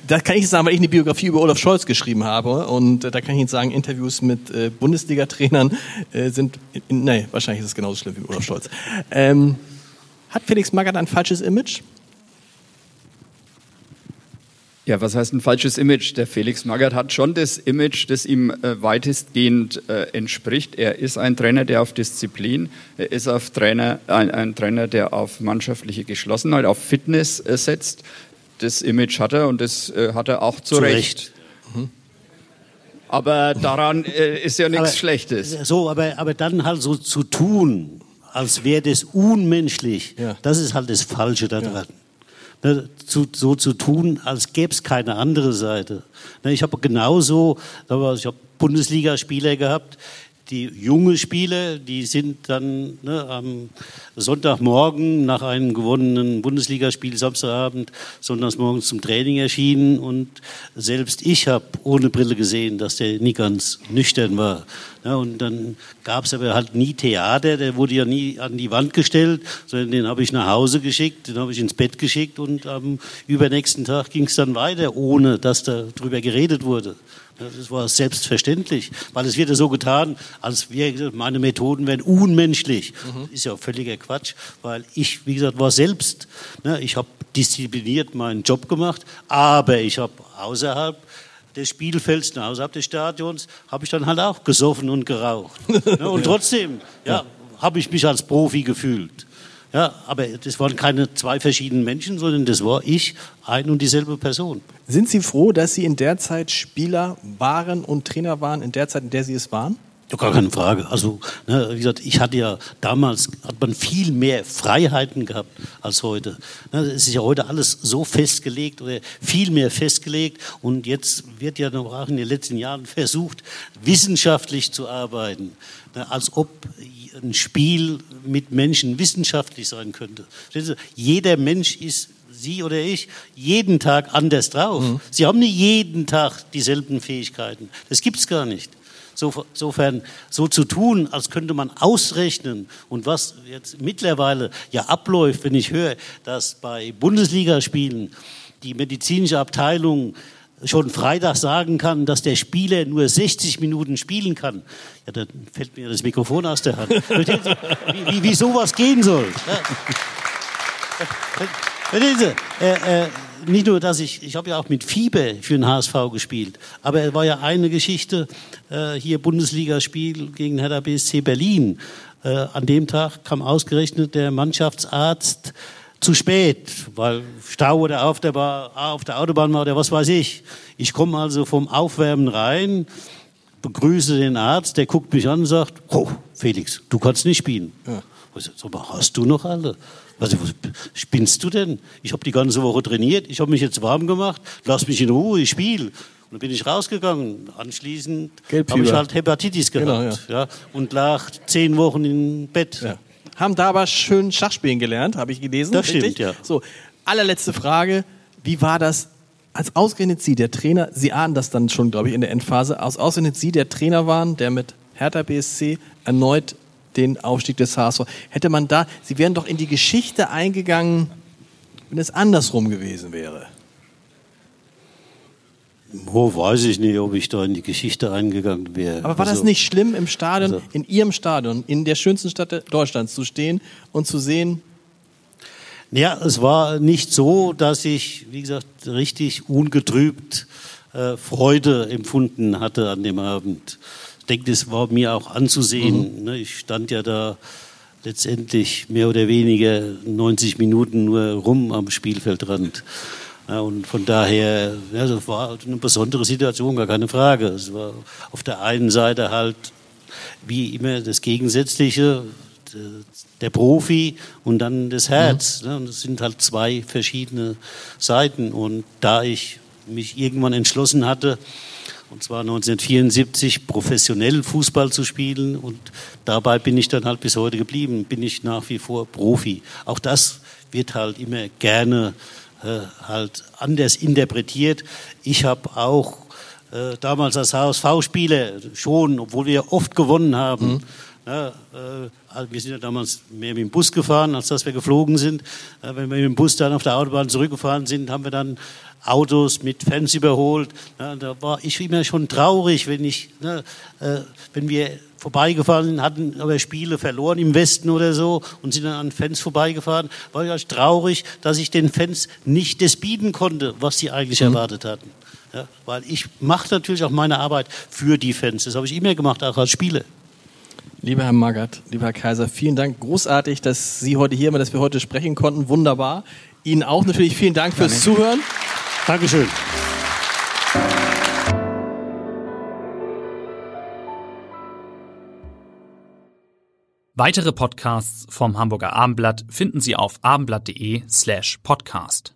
das kann ich sagen, weil ich eine Biografie über Olaf Scholz geschrieben habe. Und äh, da kann ich Ihnen sagen, Interviews mit äh, Bundesliga-Trainern äh, sind, in, nee, wahrscheinlich ist es genauso schlimm wie Olaf Scholz. Ähm, hat Felix Magath ein falsches Image? Ja, was heißt ein falsches Image? Der Felix Magath hat schon das Image, das ihm äh, weitestgehend äh, entspricht. Er ist ein Trainer, der auf Disziplin, er ist auf Trainer, ein, ein Trainer, der auf mannschaftliche Geschlossenheit, auf Fitness äh, setzt. Das Image hat er und das äh, hat er auch zu, Zu Recht. Recht. Aber daran äh, ist ja nichts Aber- Schlechtes. So, aber, aber dann halt so zu tun, als wäre das unmenschlich, Ja. das ist halt das Falsche daran. Ne, zu, so zu tun, als gäbe es keine andere Seite. Ne, ich habe genauso, ich habe Bundesligaspieler gehabt, die junge Spieler, die sind dann ne, am Sonntagmorgen nach einem gewonnenen Bundesligaspiel Samstagabend sonntagsmorgens zum Training erschienen und selbst ich habe ohne Brille gesehen, dass der nie ganz nüchtern war. Ja, und dann gab es aber halt nie Theater, der wurde ja nie an die Wand gestellt, sondern den habe ich nach Hause geschickt, den habe ich ins Bett geschickt und am übernächsten Tag ging es dann weiter, ohne dass darüber geredet wurde. Ja, Das war selbstverständlich, weil es wird ja so getan, als wäre meine Methoden wären unmenschlich. Das ist ja völliger Quatsch, weil ich, wie gesagt, war selbst. Ne, ich habe diszipliniert meinen Job gemacht, aber ich habe außerhalb des Spielfelds, außerhalb des Stadions, habe ich dann halt auch gesoffen und geraucht. Ne, und trotzdem, ja, habe ich mich als Profi gefühlt. Ja, aber das waren keine zwei verschiedenen Menschen, sondern das war ich, ein und dieselbe Person. Sind Sie froh, dass Sie in der Zeit Spieler waren und Trainer waren, in der Zeit, in der Sie es waren? Ja, gar keine Frage. Also, ne, wie gesagt, ich hatte ja damals hat man viel mehr Freiheiten gehabt als heute. Ne, es ist ja heute alles so festgelegt oder viel mehr festgelegt und jetzt wird ja noch auch in den letzten Jahren versucht, wissenschaftlich zu arbeiten, ne, als ob ein Spiel mit Menschen wissenschaftlich sein könnte. Jeder Mensch ist Sie oder ich jeden Tag anders drauf. Sie haben nicht jeden Tag dieselben Fähigkeiten. Das gibt's gar nicht. So- Insofern so zu tun, als könnte man ausrechnen und was jetzt mittlerweile ja abläuft, wenn ich höre, dass bei Bundesligaspielen die medizinische Abteilung schon Freitag sagen kann, dass der Spieler nur 60 Minuten spielen kann, ja, dann fällt mir das Mikrofon aus der Hand. Wie, wie, wie sowas gehen soll. Ja. Verstehen Sie? Äh, äh, nicht nur, dass ich, ich habe ja auch mit Fieber für den HSV gespielt, aber es war ja eine Geschichte, äh, hier Bundesligaspiel gegen Hertha BSC Berlin. Äh, an dem Tag kam ausgerechnet der Mannschaftsarzt zu spät, weil Stau oder auf der, Ba- auf der Autobahn war oder was weiß ich. Ich komme also vom Aufwärmen rein, begrüße den Arzt, der guckt mich an und sagt, oh, Felix, du kannst nicht spielen. Ich sag, mal, hast du noch alle? Was, was spinnst du denn? Ich habe die ganze Woche trainiert, ich habe mich jetzt warm gemacht, lass mich in Ruhe, ich spiele. Und dann bin ich rausgegangen. Anschließend habe ich halt Hepatitis Genau, gehabt ja. und lag zehn Wochen im Bett. Ja. Haben da aber schön Schachspielen gelernt, habe ich gelesen. Das richtig? stimmt, ja. So, allerletzte Frage. Wie war das, als ausgerechnet Sie, der Trainer, Sie ahnen das dann schon, glaube ich, in der Endphase, als ausgerechnet Sie der Trainer waren, der mit Hertha BSC erneut den Aufstieg des HSV, hätte man da, Sie wären doch in die Geschichte eingegangen, wenn es andersrum gewesen wäre. Oh, weiß ich nicht, ob ich da in die Geschichte eingegangen wäre. Aber war das Also- nicht schlimm, im Stadion, also- in Ihrem Stadion, in der schönsten Stadt Deutschlands zu stehen und zu sehen, Ja, es war nicht so, dass ich, wie gesagt, richtig ungetrübt äh, Freude empfunden hatte an dem Abend. Denke, das war mir auch anzusehen. Mhm. Ne? Ich stand ja da letztendlich mehr oder weniger 90 Minuten nur rum am Spielfeldrand. Ja, und von daher, ja, das war eine besondere Situation, gar keine Frage. Es war auf der einen Seite halt wie immer das Gegensätzliche, der Profi und dann das Herz. Mhm. Und das sind halt zwei verschiedene Seiten. Und da ich mich irgendwann entschlossen hatte, und zwar 1974 professionell Fußball zu spielen und dabei bin ich dann halt bis heute geblieben, bin ich nach wie vor Profi. Auch das wird halt immer gerne äh, halt anders interpretiert. Ich habe auch äh, damals als HSV-Spieler schon, obwohl wir oft gewonnen haben, mhm. Ja, äh, also wir sind ja damals mehr mit dem Bus gefahren, als dass wir geflogen sind. Äh, wenn wir mit dem Bus dann auf der Autobahn zurückgefahren sind, haben wir dann Autos mit Fans überholt. Da war ich immer schon traurig, wenn ich, ne, äh, wenn wir vorbeigefahren sind, hatten aber Spiele verloren im Westen oder so und sind dann an Fans vorbeigefahren, war ich traurig, dass ich den Fans nicht das bieten konnte, was sie eigentlich mhm. erwartet hatten. Ja, weil ich mache natürlich auch meine Arbeit für die Fans. Das habe ich immer gemacht, auch als Spieler. Lieber Herr Magath, lieber Herr Kaiser, vielen Dank. Großartig, dass Sie heute hier sind, dass wir heute sprechen konnten. Wunderbar. Ihnen auch natürlich vielen Dank fürs Danke. Zuhören. Dankeschön. Weitere Podcasts vom Hamburger Abendblatt finden Sie auf abendblatt.de slash podcast.